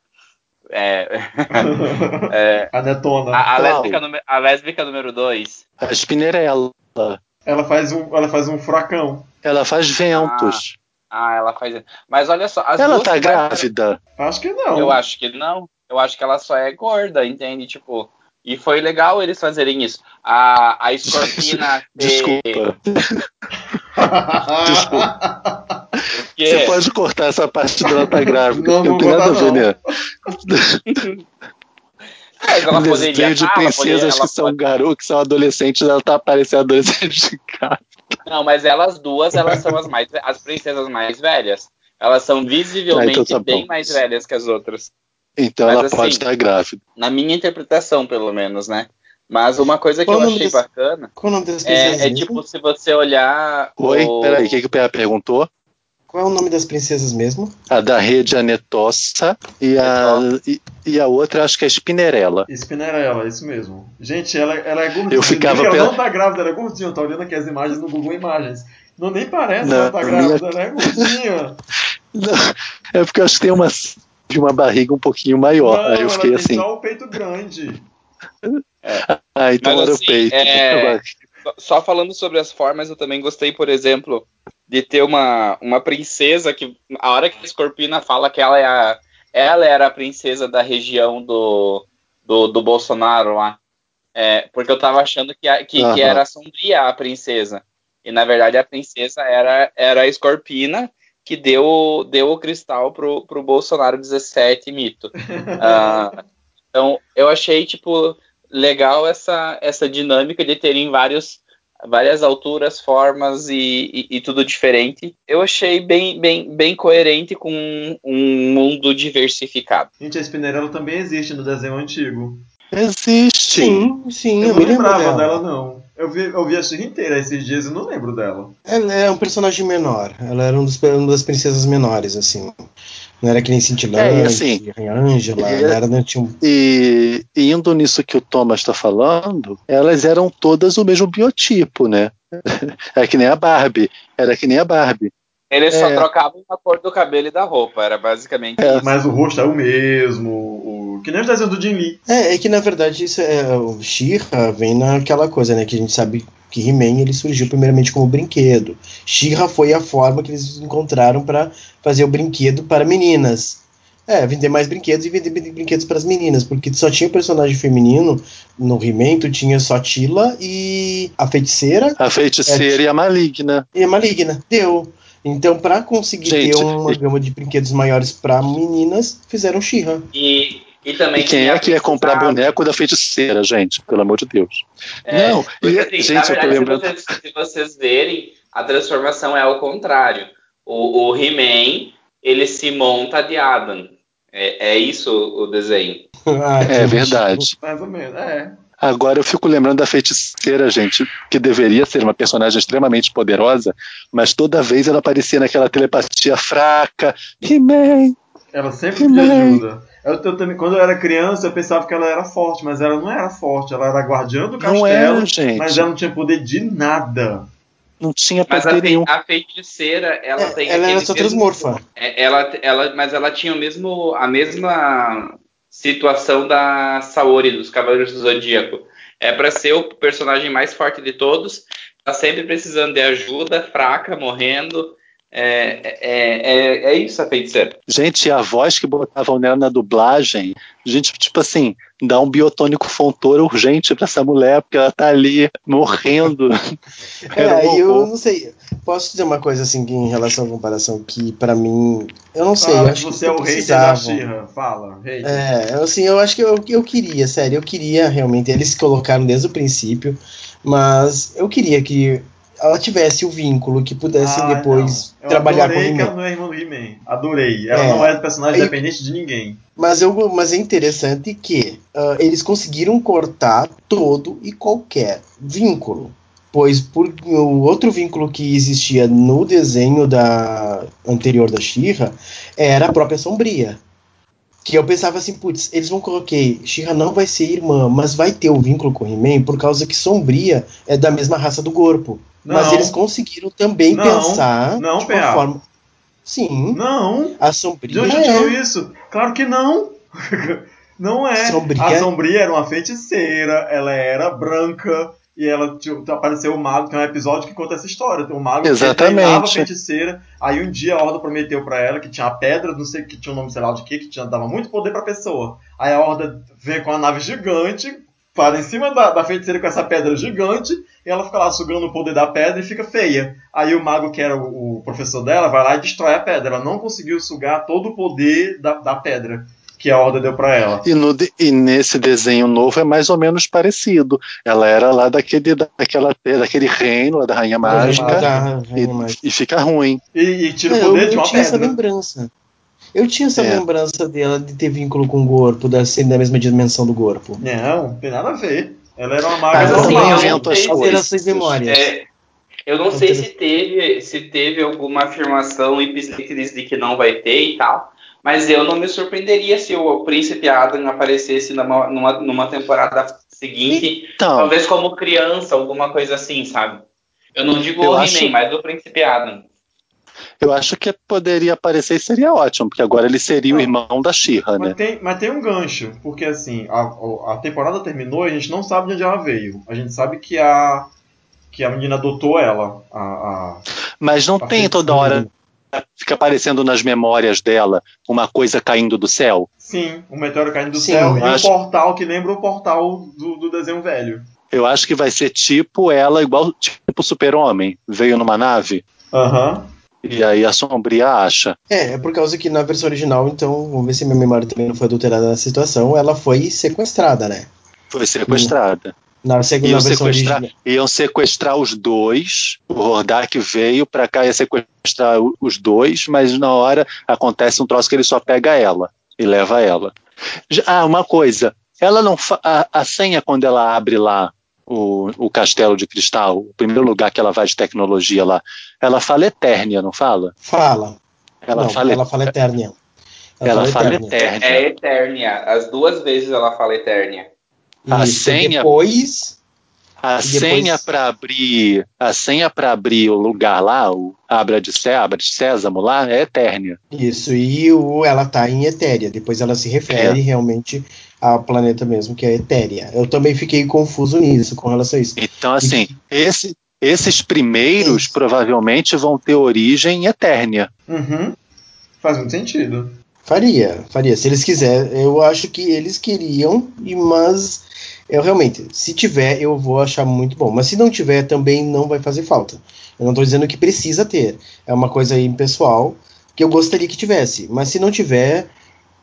É, é, A Netona. a, a lésbica número, a lésbica número 2. A Spinnerella. Ela faz um, ela faz um furacão. Ela faz ventos. Ah, ela faz. Mas olha só. As ela duas tá grávida. Acho que não. Eu acho que não. Eu acho que ela só é gorda, entende? Tipo. E foi legal eles fazerem isso. A, a escorpina. ter- Desculpa. que- Você pode cortar essa parte dela tá grávida. Não, Não, não tem vou nada a ver, né? Mas ela Um poderia desenho de tá, ela princesas poderia- ela que são pode- garotos, que são adolescentes, ela tá parecendo adolescente de cara. Não, mas elas duas, elas são as mais as princesas mais velhas. Elas são visivelmente Ah, então tá bem mais velhas que as outras. Então Mas ela assim, pode estar grávida. Na minha interpretação, pelo menos, né? Mas uma coisa que Qual eu achei desse- bacana Qual é o nome das princesas é, é tipo, se você olhar. Oi, o- peraí, o que, que o PA perguntou? Qual é o nome das princesas mesmo? A da rede é a Netossa e a, e, e a outra acho que é a Spinnerella. Spinnerella, isso mesmo. Gente, ela, ela é gordinha. Eu ficava ela pela- não tá grávida, ela é gordinha. Eu tô olhando aqui as imagens no Google Imagens. Não nem parece que Não, ela tá minha- grávida, ela é gordinha. Não, é porque eu acho que tem uma, de uma barriga um pouquinho maior. não, Aí eu ela fiquei tem assim, só o peito grande. ah, então Mas era assim, o peito. é- Só falando sobre as formas, eu também gostei, por exemplo, de ter uma, uma princesa que, a hora que a Escorpina fala que ela, é a, ela era a princesa da região do, do, do Bolsonaro lá. É, porque eu tava achando que, a- que, que Aham. era a Sombria a princesa. E na verdade a princesa era, era a Escorpina que deu, deu o cristal pro, pro Bolsonaro 17 mito. Ah, então eu achei, tipo, legal essa, essa dinâmica de terem vários, várias alturas, formas e, e, e tudo diferente. Eu achei bem, bem, bem coerente com um, um mundo diversificado. Gente, a Spinnerella também existe no desenho antigo. existe. Sim, sim, Eu, eu, não me lembro lembrava dela. dela. não. Eu vi, eu vi a Xirra inteira esses dias e não lembro dela. Ela é um personagem menor. Ela era um dos, uma das princesas menores, assim. Não era que nem Cintilante, É, e assim, Ângela, e- não era, não tinha um E e indo nisso que o Thomas está falando, elas eram todas o mesmo biotipo, né? É que nem a Barbie. Era que nem a Barbie. Eles só É. trocavam a cor do cabelo e da roupa, era basicamente É. isso. Mas o rosto é o mesmo. O... Que nem os desenhos do Jim Lee. É, é que na verdade isso é, o She-Ra vem naquela coisa, né? Que a gente sabe que He-Man ele surgiu primeiramente como brinquedo. She-Ra foi a forma que eles encontraram para fazer o brinquedo para meninas. É, vender mais brinquedos e vender brin- brinquedos para as meninas, porque só tinha personagem feminino no He-Man, tu tinha só Tila e a feiticeira A feiticeira e a maligna. e a maligna. Deu. Então, para conseguir Gente, ter uma e- gama de brinquedos maiores para meninas, fizeram She-Ra. E, e também E quem é que ia comprar princesa- boneco da feiticeira, gente? Pelo amor de Deus. É, Não, porque, e, assim, gente, na eu tô verdade, lembrando. se, vocês, se vocês verem, a transformação é ao contrário. O, o He-Man, ele se monta de Adam. É, é isso o desenho. Ah, É que verdade. Mais ou menos, é. Agora eu fico lembrando da feiticeira, gente, que deveria ser uma personagem extremamente poderosa, mas toda vez ela aparecia naquela telepatia fraca. He-Man! Ela sempre pedia mãe. ajuda. Eu, eu também, quando eu era criança, eu pensava que ela era forte, mas ela não era forte. Ela era guardiã do Não castelo, era, gente. mas ela não tinha poder de nada. Não tinha Mas a, poder nenhum. a feiticeira, ela É, tem. ela era só mesmo- transmorfa. É, ela, ela, mas ela tinha o mesmo, a mesma situação da Saori, dos Cavaleiros do Zodíaco. É pra ser o personagem mais forte de todos, tá sempre precisando de ajuda, fraca, morrendo. É, é, é, é isso a feiticeira. Gente, a voz que botavam nela na dublagem, gente, tipo assim, dá um biotônico fontoura urgente pra essa mulher, porque ela tá ali morrendo. Um É, e eu não sei. Posso dizer uma coisa assim em relação à comparação que pra mim, eu não sei, eu Fala acho que que você é o rei da. Xirra. Fala, rei. É, assim, eu acho que eu, eu queria, sério, eu queria realmente, eles colocaram desde o princípio, mas eu queria que ela tivesse o vínculo, que pudesse Ah, depois não. Eu trabalhar com adorei o que ela não é irmã do He-Man. Adorei. Ela É. não é personagem Aí- dependente de ninguém. Mas, eu, mas é interessante que ah, eles conseguiram cortar todo e qualquer vínculo. Pois por, o outro vínculo que existia no desenho da anterior da Shira era a própria Sombria. Que eu pensava assim, putz, eles vão colocar. Shira não vai ser irmã, mas vai ter o vínculo com He-Man por causa que Sombria é da mesma raça do corpo. Mas Não. eles conseguiram também Não, pensar não, de uma PA. forma. Sim, Não, a de Sombria onde tirou é. isso? Claro que não. Não é. Sombria? A Sombria era uma feiticeira, ela era branca. E ela tipo, apareceu o mago, tem um episódio que conta essa história. Tem um mago Exatamente. que treinava a feiticeira. Aí um dia a Horda prometeu pra ela que tinha a pedra, não sei que tinha um nome sei lá de quê, que tinha, dava muito poder pra pessoa. Aí a Horda vem com uma nave gigante, para em cima da, da feiticeira com essa pedra gigante, e ela fica lá sugando o poder da pedra e fica feia. Aí o mago, que era o, professor dela, vai lá e destrói a pedra. Ela não conseguiu sugar todo o poder da, da pedra que a Horda deu pra ela. E, no e nesse desenho novo é mais ou menos parecido. Ela era lá daquele, daquela, daquele reino, da Rainha Mágica, Da Rainha Mágica. e, e fica ruim. E, e tira o poder eu, de eu uma tinha essa pedra. lembrança. Eu tinha essa É. lembrança dela de ter vínculo com o corpo, da ser da mesma dimensão do corpo. Não, não tem nada a ver. Ela era uma maga Mas eu assim, também eu não sei- memórias. É, eu não sei se teve, se teve alguma afirmação ipsis de que não vai ter e tal, mas eu não me surpreenderia se o Príncipe Adam aparecesse numa, numa, numa temporada seguinte, Então, talvez como criança, alguma coisa assim, sabe? Eu não digo Eu o He-Man, acho- mas o Príncipe Adam. Eu acho que poderia aparecer e seria ótimo, porque agora ele seria o irmão da Xirra, Mas né? tem, mas tem um gancho, porque assim, a, a temporada terminou e a gente não sabe de onde ela veio. A gente sabe que a, que a menina adotou ela. A, a- Mas não a tem toda hora, fica aparecendo nas memórias dela uma coisa caindo do céu. Sim, um meteoro caindo do Sim, céu e acho- um portal que lembra o portal do, do desenho velho. Eu acho que vai ser tipo ela, igual tipo Super-Homem. Veio numa nave Aham. E aí a Sombria acha. É, é por causa que na versão original, então, vamos ver se minha memória também não foi adulterada nessa situação, ela foi sequestrada, né? Foi sequestrada. Na segunda Iam versão sequestrar, original. iam sequestrar os dois. O Hordak veio pra cá ia sequestrar os dois, mas na hora acontece um troço que ele só pega ela e leva ela. Ah, uma coisa. Ela não a, a senha quando ela abre lá o, o castelo de cristal, o primeiro lugar que ela vai de tecnologia lá, ela fala Eternia, não fala? Fala. Ela não, fala ela fala Eternia. ela fala Eternia. Eternia. É Eternia. As duas vezes ela fala Eternia. A Isso, senha- Depois, A E depois- senha para abrir, a senha para abrir o lugar lá, o Abra de, Sé, Abra de Sésamo lá, é Eternia. isso, e o, ela tá em Etéria. Depois ela se refere É. realmente ao planeta mesmo, que é Etéria. Eu também fiquei confuso nisso, com relação a isso. Então, assim, esse- esses primeiros provavelmente vão ter origem em Eternia. Uhum. Faz muito sentido. Faria, faria. Se eles quiserem, eu acho que eles queriam, e mas eu realmente, se tiver, eu vou achar muito bom. Mas se não tiver, também não vai fazer falta. Eu não tô dizendo que precisa ter. É uma coisa aí pessoal que eu gostaria que tivesse. Mas se não tiver,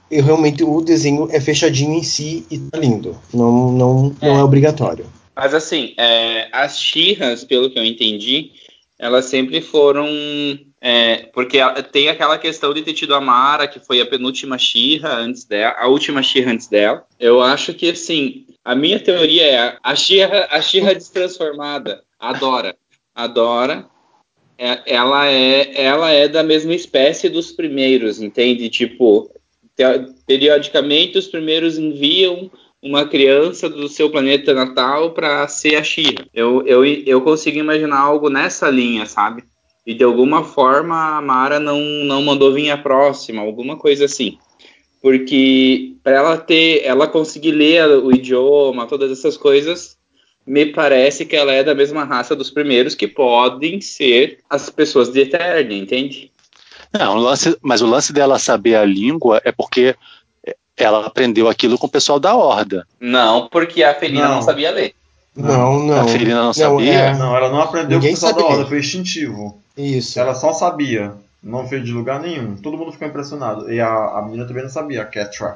eu realmente o desenho é fechadinho em si e tá lindo. Não, não, não é obrigatório. Mas assim, é, as Shirras, pelo que eu entendi, elas sempre foram. é, porque tem aquela questão de ter tido a Mara, que foi a penúltima Shirra antes dela, a última Shirra antes dela. Eu acho que assim, a minha teoria é a Shirra, a Shirra destransformada, adora. Adora. É- ela, é, ela é da mesma espécie dos primeiros, entende? Tipo, periodicamente os primeiros enviam uma criança do seu planeta natal para ser a Shira. Eu, eu, eu consigo imaginar algo nessa linha, sabe? E de alguma forma a Mara não, não mandou vir a próxima, alguma coisa assim. Porque para ela ter, ela conseguir ler o idioma, todas essas coisas, me parece que ela é da mesma raça dos primeiros que podem ser as pessoas de Eternia, entende? Não, o lance- mas o lance dela saber a língua é porque ela aprendeu aquilo com o pessoal da Horda. Não, porque a Felina não, Não. sabia ler. Não, não. A Felina não sabia? é- Não, ela não aprendeu Ninguém com o pessoal da sabe Horda, foi instintivo. Isso. Ela só sabia. Não fez de lugar nenhum. Todo mundo ficou impressionado. E a, a menina também não sabia, a Catra.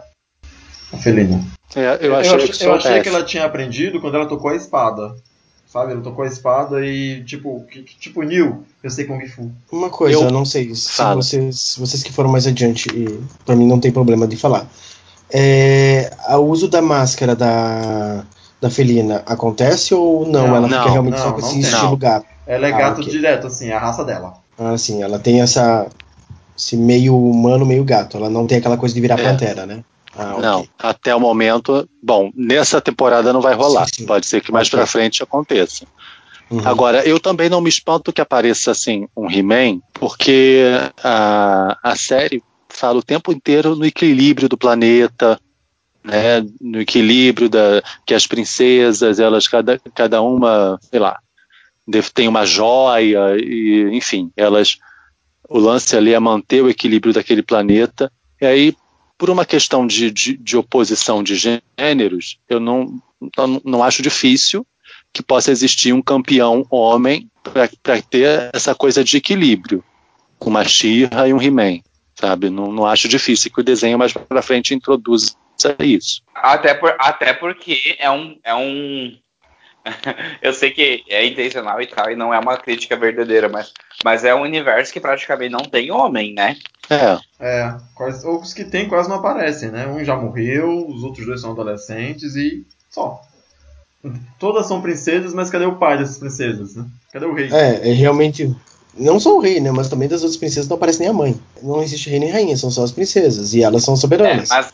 A felina. É, eu Eu, achei, ach- que, eu achei que ela tinha aprendido quando ela tocou a espada. Sabe? Ela tocou a espada e, tipo, que- que- tipo, Neil, eu sei Kung Fu. Uma coisa, Eu- eu não sei se Fala. vocês, vocês que foram mais adiante, e pra mim não tem problema de falar. É, o uso da máscara da, da felina acontece ou não? Não, ela não, fica realmente não, só com esse tem. estilo gato. Ela é Ah, gato ok. direto, assim, é a raça dela. Assim, ela tem essa esse meio humano, meio gato. Ela não tem aquela coisa de virar É. pantera, né? Ah. Não, até o momento. Bom, nessa temporada não vai rolar. Sim, sim. Pode ser que mais pra frente aconteça. Uhum. Agora, eu também não me espanto que apareça assim um He-Man, porque a, a série fala o tempo inteiro no equilíbrio do planeta, né, no equilíbrio da que as princesas, elas cada, cada uma, sei lá, deve- tem uma joia e, enfim, elas o lance ali é manter o equilíbrio daquele planeta. E aí, por uma questão de, de, de oposição de gêneros, eu não, não, não acho difícil que possa existir um campeão homem para ter essa coisa de equilíbrio, com uma She-Ra e um He-Man, sabe? Não, não acho difícil que o desenho mais para frente introduza isso. Até, por, até porque é um. É um... Eu sei que é intencional e tal, e não é uma crítica verdadeira, mas, mas é um universo que praticamente não tem homem, né? É, É, quase, ou os que tem quase não aparecem, né? Um já morreu, os outros dois são adolescentes e só. Todas são princesas, mas cadê o pai dessas princesas, né? Cadê o rei? É, é realmente. Não só o rei, né? Mas também das outras princesas não aparece nem a mãe. Não existe rei nem rainha, são só as princesas. E elas são É, soberanas. mas,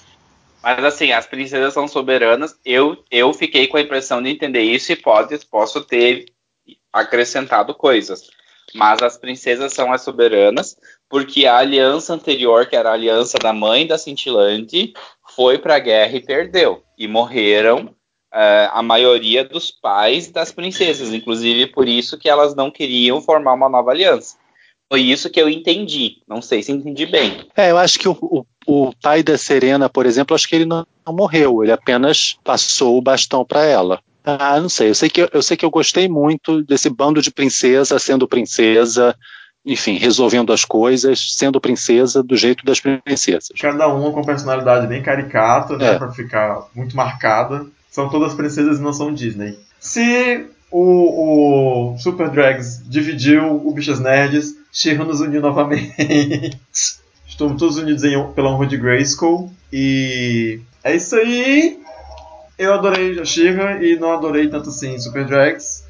mas assim, as princesas são soberanas. Eu, eu fiquei com a impressão de entender isso e pode, posso ter acrescentado coisas. Mas as princesas são as soberanas, porque a aliança anterior, que era a aliança da mãe da Cintilante, foi para a guerra e perdeu. E morreram eh, a maioria dos pais das princesas, inclusive por isso que elas não queriam formar uma nova aliança. Foi isso que eu entendi. Não sei se entendi bem. É, eu acho que o, o, o pai da Serena, por exemplo, acho que ele não, não morreu, ele apenas passou o bastão para ela. Ah, não sei, eu sei, que, eu sei que eu gostei muito desse bando de princesa sendo princesa, enfim, resolvendo as coisas, sendo princesa do jeito das princesas. Cada uma com personalidade bem caricata, né? É. Pra ficar muito marcada. São todas princesas e não são Disney. Se o, o Super Drags dividiu o Bichas Nerds, Shira nos uniu novamente. Estamos todos unidos em, pela honra de Grayskull. E é isso aí. Eu adorei a Shira e não adorei tanto assim Super Drags.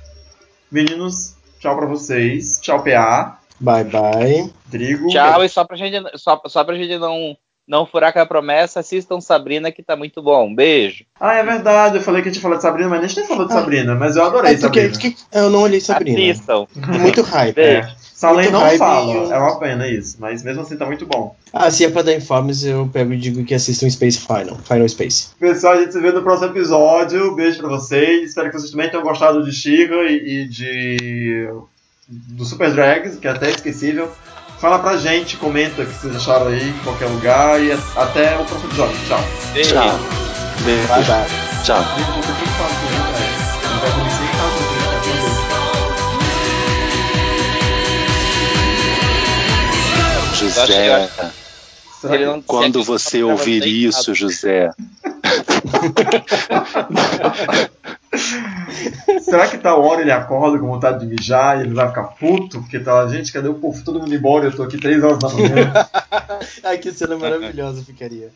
Meninos, tchau pra vocês. Tchau, PA. Bye bye. Drigo. Tchau, e só pra gente, só, só pra gente não, não furar a promessa, assistam Sabrina que tá muito bom. Beijo. Ah, é verdade, eu falei que a gente falar de Sabrina, mas a gente nem falou de Ah. Sabrina, mas eu adorei É porque, Sabrina. eu não olhei Sabrina. Assistam. Muito hype. Beijo. Salem Muito não hype fala, eu- é uma pena isso, mas mesmo assim tá muito bom. Ah, se é pra dar informes, eu pego e digo que assistam Space Final. Final Space. Pessoal, a gente se vê no próximo episódio. Beijo pra vocês. Espero que vocês também tenham gostado de Shira e, e de. do Super Drags, que é até esquecível. Fala pra gente, comenta o que vocês acharam aí em qualquer lugar e até o próximo episódio. Tchau. Beijo. Tchau. Beijo. Tchau. Vai vai. José, quando você ouvir isso, José, Será que tal hora ele acorda com vontade de mijar e ele vai ficar puto? Porque tá gente, cadê o povo? Todo mundo embora, eu tô aqui 3 horas da manhã. Ai, que cena maravilhosa ficaria.